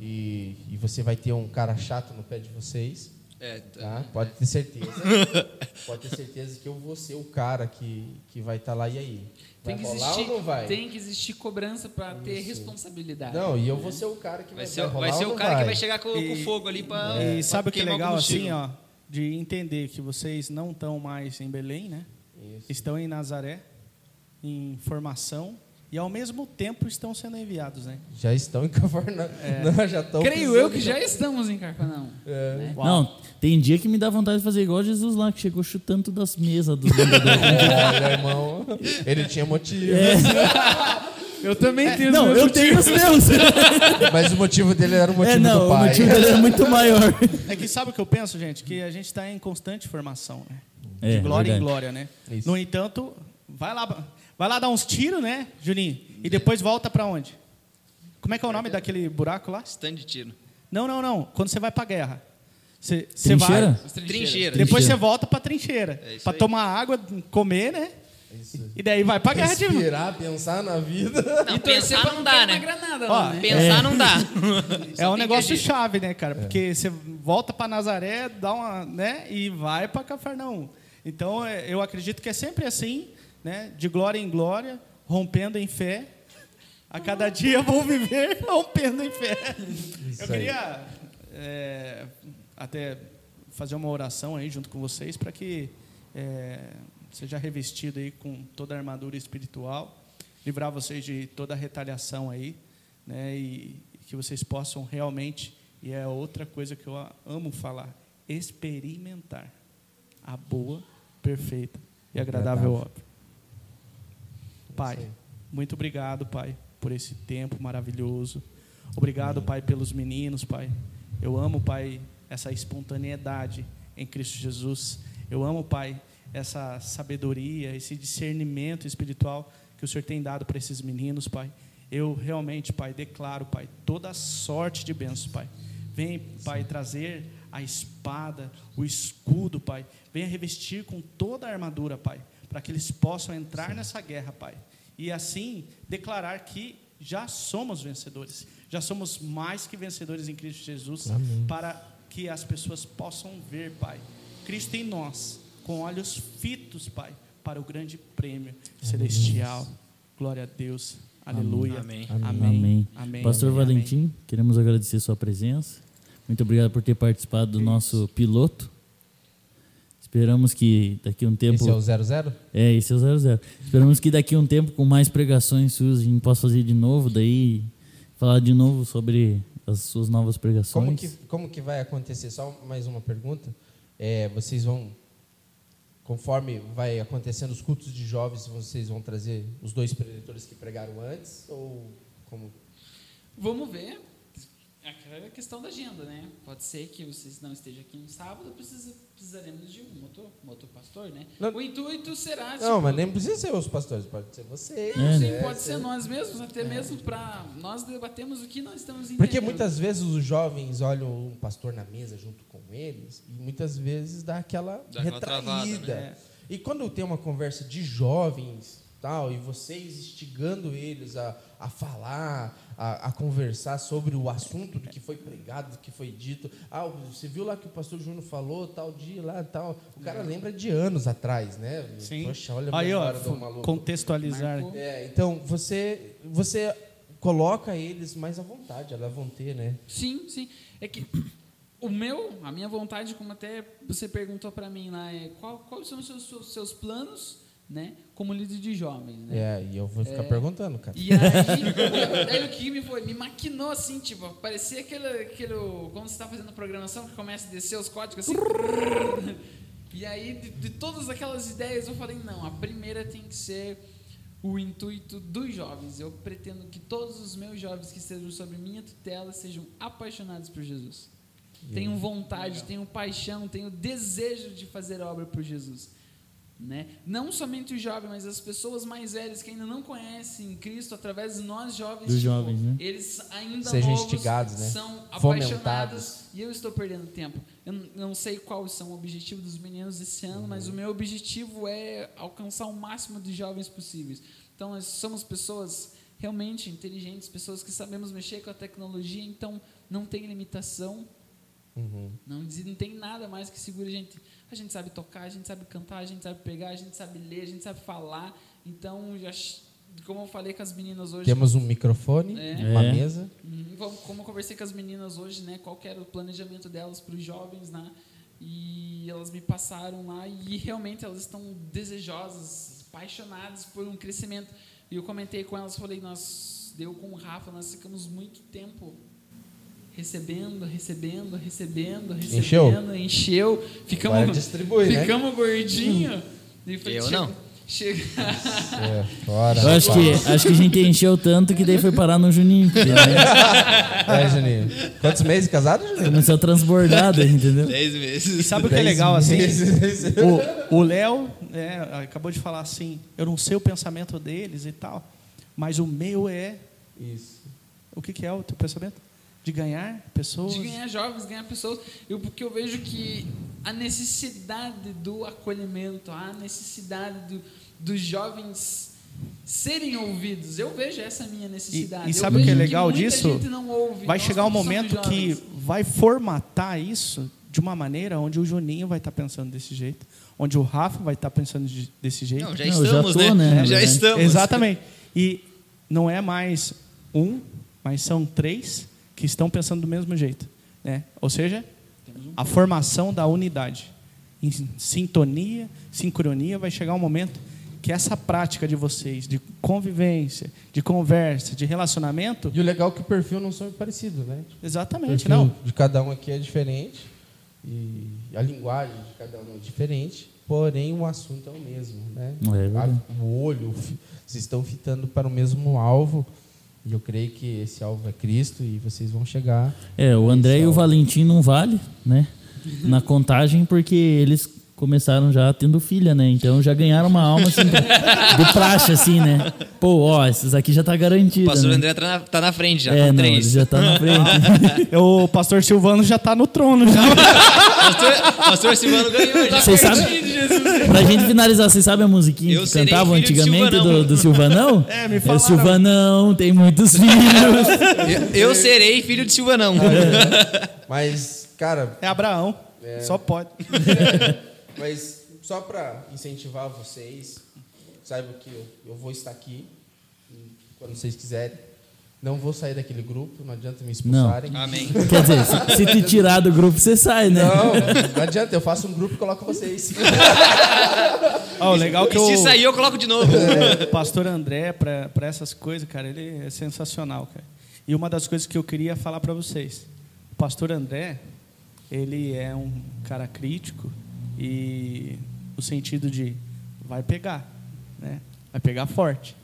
e, e você vai ter um cara chato no pé de vocês. É, Tá? Pode ter certeza. Pode ter certeza que eu vou ser o cara que, que vai estar lá. E aí? Vai Tem que, existir, ou não vai? tem que existir cobrança para ter responsabilidade. Não, e eu vou ser o cara que vai, Vai ser, vai ser o cara que vai chegar com, com E- fogo ali pra. E pra sabe o que é legal assim, ó, de entender que vocês não estão mais em Belém, né? Isso. Estão em Nazaré, em formação e ao mesmo tempo estão sendo enviados, né? Já estão em Cafarnaum. Não, já estão Creio eu que já estamos em Carpanão. É. né? Não, tem dia que me dá vontade de fazer igual Jesus lá, que chegou chutando das mesas dos vendedores. É, meu irmão, ele tinha motivo. Eu também tenho Não, eu tenho os meus. Mas o motivo dele era o motivo É, não, do o pai. motivo dele é muito maior. É que sabe o que eu penso, gente? Que a gente está em constante formação, né? É, de glória verdade. em glória, né? Isso. No entanto, vai lá, vai lá dar uns tiros, né, Juninho? E depois volta para onde? Como é que é o nome daquele buraco lá? Stand de tiro. Não, não, não. Quando você vai para guerra. Você você vai, Trincheira? Trincheira. depois você volta pra trincheira. É aí. tomar água, comer, né? Isso. E daí vai pra guerra de novo. Respirar, pensar na vida. Não, E pensar pra não não dá, né? na granada Ó, né? Pensar não dá. É um negócio chave, né, cara? Porque você volta para Nazaré, dá uma, né, e vai para Cafarnaum. Então, é, eu acredito que é sempre assim, né, de glória em glória, rompendo em fé. A cada dia vou viver rompendo em fé. Isso Eu queria é, até fazer uma oração aí junto com vocês para que é, seja revestido aí com toda a armadura espiritual, livrar vocês de toda a retaliação aí, né? E, que vocês possam realmente, e é outra coisa que eu amo falar, experimentar a boa, perfeita e agradável Agradável. obra. Pai, muito obrigado, Pai, por esse tempo maravilhoso. Obrigado, Pai, pelos meninos, Pai. Eu amo, Pai, essa espontaneidade em Cristo Jesus. Eu amo, Pai, essa sabedoria, esse discernimento espiritual que o Senhor tem dado para esses meninos, Pai. Eu realmente, Pai, declaro, Pai, toda sorte de bênçãos, Pai. Vem, Pai, trazer a espada, o escudo, Pai. Venha revestir com toda a armadura, Pai, para que eles possam entrar nessa guerra, Pai. E assim declarar que já somos vencedores. Já somos mais que vencedores em Cristo Jesus, Amém. para que as pessoas possam ver, Pai, Cristo em nós, com olhos fitos, Pai, para o grande prêmio celestial. Glória a Deus. Aleluia. Amém. Amém. Amém. Amém. Pastor Amém. Valentim, queremos agradecer sua presença. Muito obrigado por ter participado do Isso. nosso piloto. Esperamos que daqui a um tempo. Esse é o 00? É, esse é o 00. Esperamos que daqui a um tempo, com mais pregações suas, a gente possa fazer de novo, daí falar de novo sobre as suas novas pregações. Como que, como que vai acontecer? Só mais uma pergunta. É, vocês vão, conforme vai acontecendo os cultos de jovens, vocês vão trazer os dois preletores que pregaram antes? Ou como? Vamos ver. É a questão da agenda, né? Pode ser que vocês não estejam aqui no sábado, precisa, precisaremos de um motor, motor pastor, né? Não- O intuito será. Não, tipo, mas nem precisa ser os pastores, pode ser vocês. É, Sim, né? pode ser nós mesmos, até mesmo para nós debatemos o que nós estamos entendendo. Porque muitas vezes os jovens olham um pastor na mesa junto com eles e muitas vezes dá aquela Dá aquela retraída. travada, né? E quando tem uma conversa de jovens tal e vocês instigando eles a, a falar, a, a conversar sobre o assunto do que foi pregado, do que foi dito. Ah, você viu lá que o pastor Júnior falou tal dia lá tal. O cara lembra de anos atrás, né? Sim. Poxa, olha Aí, ó, memória do maluco. contextualizar. É, então você você coloca eles mais à vontade, elas vão ter, né? Sim, sim. É que o meu, a minha vontade, como até você perguntou para mim lá, é qual, quais são os seus, seus, seus planos, né, como líder de jovens, né? É, e eu vou ficar É. perguntando, cara. E aí, daí o que me foi, me maquinou assim, tipo, parecia aquele, aquele quando você está fazendo programação que começa a descer os códigos assim. E aí, de, de todas aquelas ideias, eu falei, não, a primeira tem que ser o intuito dos jovens. Eu pretendo que todos os meus jovens que estejam sob minha tutela sejam apaixonados por Jesus. Tenham vontade, tenham paixão, tenham desejo de fazer obra por Jesus. Né? Não somente o jovem, mas as pessoas mais velhas que ainda não conhecem Cristo, através de nós jovens, Dos tipo, jovens, né? eles ainda Sejam novos instigados, né? são apaixonados e eu estou perdendo tempo. Eu não sei quais são o objetivo dos meninos esse ano, mas Uhum. o meu objetivo é alcançar o máximo de jovens possíveis. Então, nós somos pessoas realmente inteligentes, pessoas que sabemos mexer com a tecnologia, então não tem limitação, Uhum. não, não tem nada mais que segure a gente. A gente sabe tocar, a gente sabe cantar, a gente sabe pegar, a gente sabe ler, a gente sabe falar. Então, já, como eu falei com as meninas hoje, Temos um microfone, É. uma É. mesa. Uhum, como- Como eu conversei com as meninas hoje, né? Qual que era o planejamento delas para os jovens, né? E elas me passaram lá e realmente elas estão desejosas, apaixonadas por um crescimento. E eu comentei com elas, falei, nós, deu com o Rafa, nós ficamos muito tempo recebendo, recebendo, recebendo, recebendo, Encheu? encheu, ficamos, Agora distribui, né? ficamos gordinho. E falei, Eu chega- não. Chega, É, fora. Eu acho que, acho que a gente encheu tanto que daí foi parar no Juninho. porque, né, É, Juninho. Quantos meses casado, Juninho? começou a transbordar, daí, entendeu? Dez E meses. sabe o que é legal assim? meses. O- O Léo né, acabou de falar assim: eu não sei o pensamento deles e tal, mas o meu é. Isso. O que, que é o teu pensamento? De ganhar pessoas. de ganhar jovens, ganhar pessoas. Eu, porque eu vejo que a necessidade do acolhimento, a necessidade do, dos jovens serem ouvidos. Eu vejo essa minha necessidade. E- e sabe o que é legal muita disso? gente não ouve. Vai Nós chegar um que momento que vai formatar isso de uma maneira onde o Juninho vai estar pensando desse jeito, onde o Rafa vai estar pensando de- desse jeito. Não, já Não, eu já estamos, tô, né? né, Já estamos. Exatamente. E não é mais um, mas são três que estão pensando do mesmo jeito. Né? Ou seja, a formação da unidade. Em sintonia, sincronia, vai chegar um momento que essa prática de vocês, de convivência, de conversa, de relacionamento, E o legal é que o perfil não são parecidos, né? O exatamente, perfil não. de cada um aqui é diferente. E a linguagem de cada um é diferente. Porém, o assunto é o mesmo, né? É o olho, vocês estão fitando para o mesmo alvo. E eu creio que esse alvo é Cristo e vocês vão chegar. É, o André e o. Valentim não vale, né? Na contagem, porque eles começaram já tendo filha, né? Então já ganharam uma alma assim, de praxe, assim, né? Pô, ó, esses aqui já tá O garantido. pastor né? André tá na, tá na frente já, é, com não, três. ele já tá na frente. O pastor Silvano já está no trono. Já. pastor, pastor Silvano ganhou já. Vocês sabem? Pra gente finalizar, vocês sabem a musiquinha Eu que cantavam antigamente Silvanão. do, do Silvanão? É, me É, falaram. Silvanão tem muitos filhos. Eu, eu serei filho de Silvanão. Mas, cara, É Abraão. É. Só pode. Mas só para incentivar vocês, saibam que eu, eu vou estar aqui quando vocês quiserem. Não vou sair daquele grupo, não adianta me expulsarem. Amém. Quer dizer, se, se te tirar do grupo, você sai, né? Não, não adianta, eu faço um grupo e coloco vocês. Ó, o legal que E se o sair, eu coloco de novo. o pastor André, para essas coisas, cara, ele é sensacional, cara. E uma das coisas que eu queria falar para vocês. O pastor André, ele é um cara crítico e o sentido de vai pegar, né? Vai pegar forte.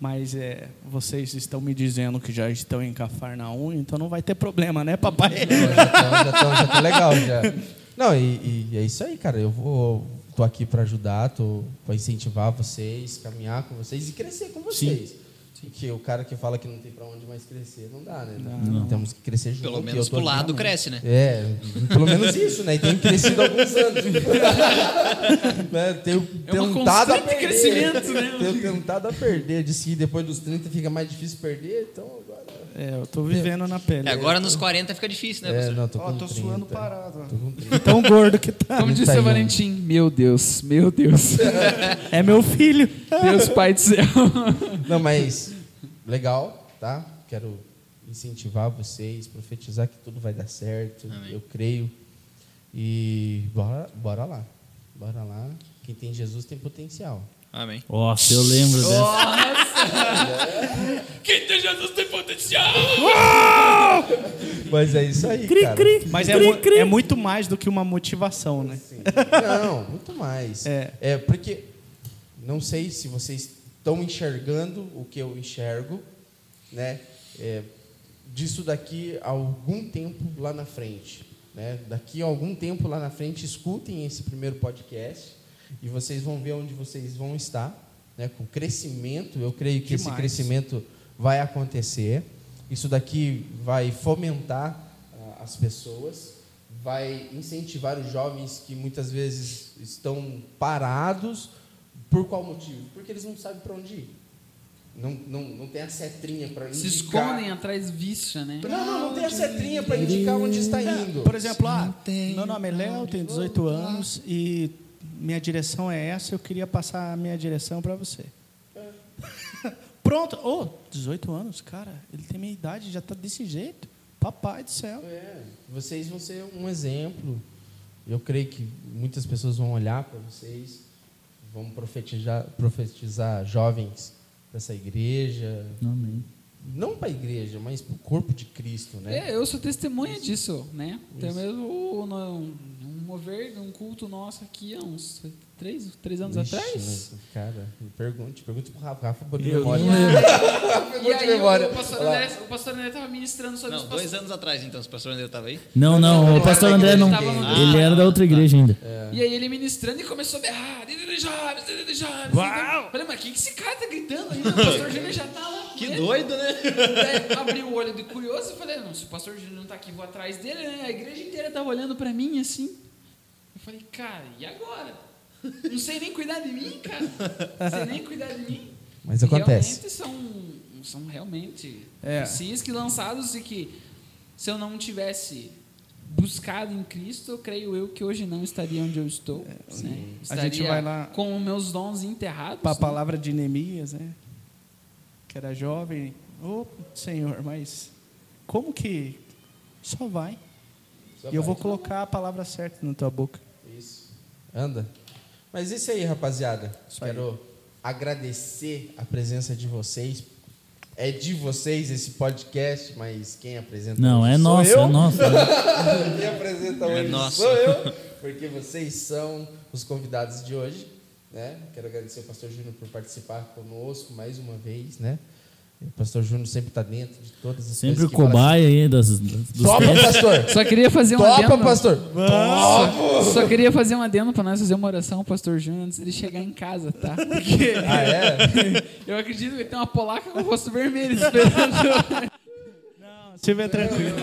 Mas é, vocês estão me dizendo que já estão em Cafarnaum, então não vai ter problema, né, papai? já tá, já tá, já tá legal já. Não, e, e é isso aí, cara. Eu vou tô aqui para ajudar, tô para incentivar vocês, caminhar com vocês e crescer com vocês. Porque o cara que fala que não tem para onde mais crescer, não dá, né? Temos que crescer junto. Pelo menos pro aqui lado realmente. cresce, né? É, pelo menos isso, né? E tenho crescido há alguns anos. né? Tenho É uma tentado a perder. crescimento, né? Tenho tentado a perder. Disse que depois dos 30 fica mais difícil perder, então agora. É, eu tô vivendo na pele. É, agora nos 40 fica difícil, né, É, não, tô Ó, com tô 30. suando parado. Tô com 30. Tão gordo que tá. Como disse o 31. Valentim, meu Deus, meu Deus. É meu filho. Deus Pai do céu. Não, mas legal, tá? Quero incentivar vocês, profetizar que tudo vai dar certo. Amém. Eu creio. E bora, bora lá. Bora lá. Quem tem Jesus tem potencial. Amém. Nossa, eu lembro dessa. Quem tem Jesus tem potencial. Mas é isso aí, Cri, cara. cri, Mas é, cri, mu- cri. é muito mais do que uma motivação, né? Sim. Não, muito mais. É. porque não sei se vocês estão enxergando o que eu enxergo, né? É, disso daqui a algum tempo lá na frente, né? Daqui a algum tempo lá na frente, escutem esse primeiro podcast e vocês vão ver onde vocês vão estar, né? Com crescimento, eu creio que esse Demais. crescimento vai acontecer. Isso daqui vai fomentar ah, as pessoas, vai incentivar os jovens que muitas vezes estão parados. Por qual motivo? Porque eles não sabem para onde ir. Não, não, não tem a setrinha para indicar. Se escondem atrás bicha, né? Não, não, não tem a setrinha para indicar onde está indo. Por exemplo, ah, meu nome é Léo, tenho 18 anos e minha direção é essa, eu queria passar a minha direção para você. Pronto. Oh, 18 anos, cara, ele tem minha idade, já está desse jeito. Papai do céu. É, vocês vão ser um exemplo. Eu creio que muitas pessoas vão olhar para vocês, vão profetizar, profetizar jovens dessa igreja, Amém. não para a igreja, mas para o corpo de Cristo, né? É, eu sou testemunha disso, né? Até Isso. mesmo no, um mover, um culto nosso aqui há uns três, três anos Ixi, atrás. mas, cara, me pergunte, pergunte pro Rafa, Rafa de Eu memória. E aí memória. o pastor. André, o pastor André estava ministrando sobre Não, dois anos atrás, então, se o pastor André estava aí. Não, não, o pastor André não. Ele era da outra igreja ainda. E aí ele ministrando e começou a berrar. Jovens, de jovens. Uau! Falei, mas quem que esse cara tá gritando aí? O pastor Júnior já tá lá. Que né? doido, né? Daí, abri o olho de curioso e falei, não, se o pastor Júnior não tá aqui, vou atrás dele, né? A igreja inteira tava olhando pra mim assim. Eu falei, cara, e agora? Não sei nem cuidar de mim, cara. Não sei nem cuidar de mim. Mas E acontece. Realmente são, são realmente É. cis que lançados e que se eu não tivesse buscado em Cristo, creio eu que hoje não estaria onde eu estou. né? A gente vai lá- com os meus dons enterrados. Para a né? palavra de Neemias, né? Que era jovem. Ô, Senhor, mas como que só vai? E eu vou colocar a palavra certa na tua boca. Isso. Anda. Mas isso aí, rapaziada. Isso aí. Quero agradecer a presença de vocês. É de vocês esse podcast, mas quem apresenta Não, hoje é sou nosso, eu. é nosso. quem apresenta É hoje nosso. sou eu, porque vocês são os convidados de hoje. Né? Quero agradecer ao pastor Júnior por participar conosco mais uma vez. Né? O pastor Júnior sempre está dentro de todas as Sempre coisas o que fala cobaia aí das, Topa, pastor! Só queria fazer um Topa, adendo. pastor! Só, só queria fazer um adendo para nós fazer uma oração ao pastor Júnior antes dele chegar em casa, tá? Porque Ah, é? eu acredito que tem uma polaca com o rosto vermelho esperando. Se vê tranquilo.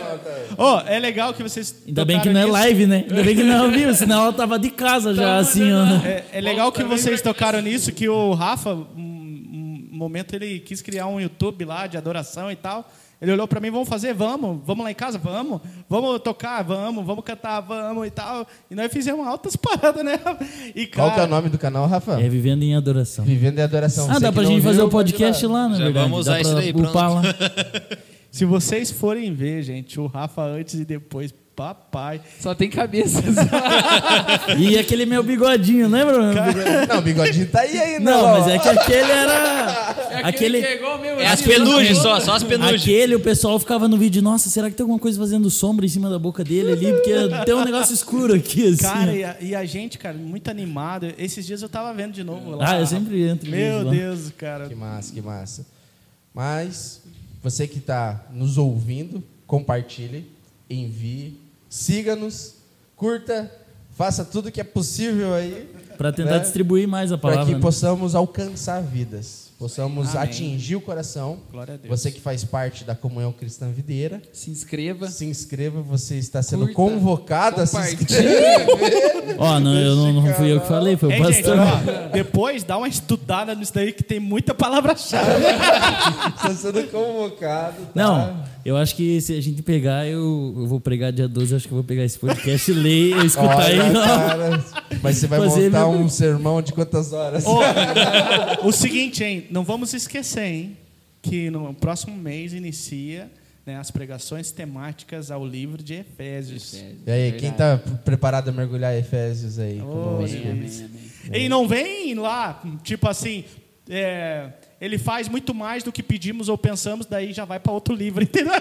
Ô, é legal que vocês. Ainda bem que não é nisso. live, né? Ainda bem que não é ao vivo, senão ela tava de casa já, assim, ó. É, é legal que vocês tocaram nisso, que o Rafa, momento, ele quis criar um YouTube lá de adoração e tal. Ele olhou pra mim, vamos fazer? Vamos. Vamos lá em casa? Vamos. Vamos tocar? Vamos. Vamos cantar? Vamos e tal. E nós fizemos altas paradas, né? E, cara, Qual que é o nome do canal, Rafa? É vivendo em adoração. Vivendo em Adoração. Ah, Você dá pra não gente fazer o podcast lá, na Já verdade. vamos Dá usar isso pra daí, upar lá. Se vocês forem ver, gente, o Rafa antes e depois, papai. Só tem cabeças. E aquele meu bigodinho, lembra? Não, o bigodinho tá aí ainda. Não, ó. mas é que aquele era. É Aquele- que é. É as assim, penugens só, só as penugens. Aquele, o pessoal ficava no vídeo, nossa, será que tem alguma coisa fazendo sombra em cima da boca dele ali? Porque tem um negócio escuro aqui, assim. Cara, e a, e a gente, cara, muito animado. Esses dias eu tava vendo de novo lá. ah, eu sempre entro. Meu lá. Deus, cara. Que massa, que massa. Mas, você que está nos ouvindo, compartilhe, envie, siga-nos, curta, faça tudo que é possível aí Pra tentar Né? distribuir mais a para palavra. que né? possamos alcançar vidas, possamos Amém. atingir o coração. Glória a Deus. Você que faz parte da comunhão cristã videira, Se inscreva. se inscreva, você está sendo Curta, convocado a se inscrever. Ó, não, eu não, não fui eu que falei, foi o Hein, gente, pastor. ó, depois dá uma estudada nisso daí que tem muita palavra-chave. Está sendo convocado. tá? Não, eu acho que se a gente pegar, eu, eu vou pregar dia 12, eu acho que eu vou pegar esse podcast, ler, eu escutar aí. Olha, ó. cara, mas você vai Fazer montar meu- um sermão de quantas horas? Ô, o seguinte, hein? Não vamos esquecer, hein? Que no próximo mês inicia né, as pregações temáticas ao livro de Efésios. E aí, quem tá preparado a mergulhar em Efésios aí? Oh, amém, Amém, amém. E não vem lá, tipo assim, é, ele faz muito mais do que pedimos ou pensamos, daí já vai para outro livro, entendeu?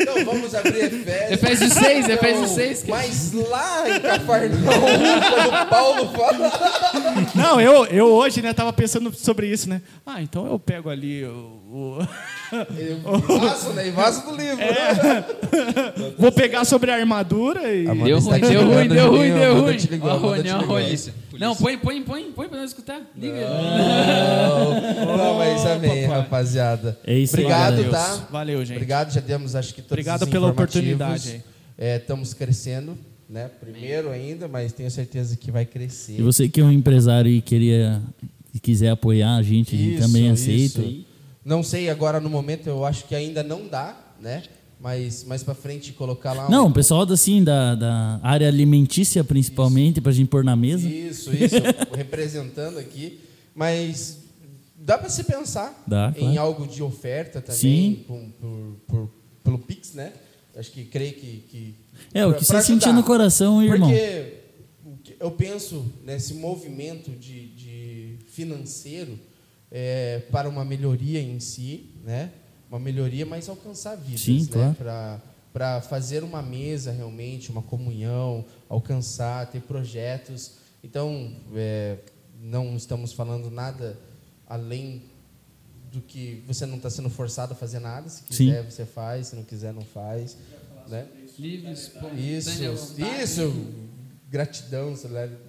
Então vamos abrir Efésios. Efésios 6, Então, Efésios 6. que- Mas lá em Cafarnaum, quando Paulo fala. Não, eu, eu hoje, né, tava pensando sobre isso, né? Ah, então eu pego ali o. o- Ele vaso, né? Vaso do livro. vou pegar sobre a armadura e. Deu está ruim, deu ruim, deu ruim, deu ruim. Amanda Rony, te ó, ligou. Rony. Não, põe, põe, põe, põe pra nós escutar. Liga. Não, não, mas amém, papai. rapaziada. É isso aí, Obrigado, tá? Valeu, gente. Obrigado, já demos acho que todos Obrigado os pela oportunidade. É, estamos crescendo, né? Primeiro ainda, mas tenho certeza que vai crescer. E você que é um empresário e queria e quiser apoiar a gente, a gente Isso, também isso. aceita. aí. Não sei agora no momento, eu acho que ainda não dá, né? Mas mais para frente colocar lá um- Não, o pessoal da, assim, da, da área alimentícia, principalmente, pra gente pôr na mesa. Isso, isso, representando aqui. Mas dá para se pensar Dá, em claro. algo de oferta também, Sim. com- por- por- pelo Pix, né? Acho que creio que. que É, o pra- que pra você sentir ajudar. no coração, irmão. Porque o que eu penso nesse movimento de, de financeiro é, para uma melhoria em si, né? Uma melhoria, mas alcançar vidas, Sim, né? claro. Para para fazer uma mesa realmente, uma comunhão, alcançar, ter projetos. Então, é, não estamos falando nada além do que você não está sendo forçado a fazer nada. Se Sim. quiser, você faz. Se não quiser, não faz. Né? Livre, espontânea Isso, isso. gratidão,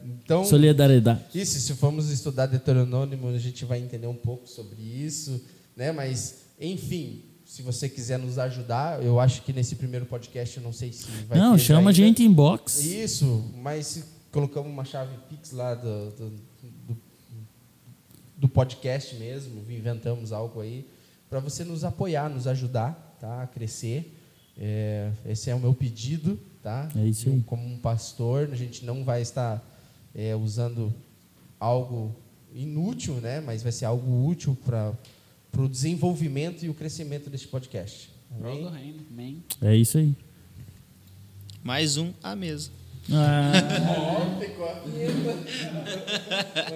então solidariedade. Isso, se formos estudar Deuteronômio, a gente vai entender um pouco sobre isso, né? Mas, enfim, se você quiser nos ajudar, eu acho que nesse primeiro podcast, eu não sei se vai Não, chama a gente em box. Isso, mas colocamos uma chave Pix lá do, do, do, do podcast mesmo, inventamos algo aí, para você nos apoiar, nos ajudar tá, a crescer. É, esse é o meu pedido, tá? É isso aí. Eu, como um pastor, a gente não vai estar é, usando algo inútil, né? Mas vai ser algo útil para o desenvolvimento e o crescimento deste podcast. Amém? reino. Amém. É isso aí. Mais um à mesa. Ah.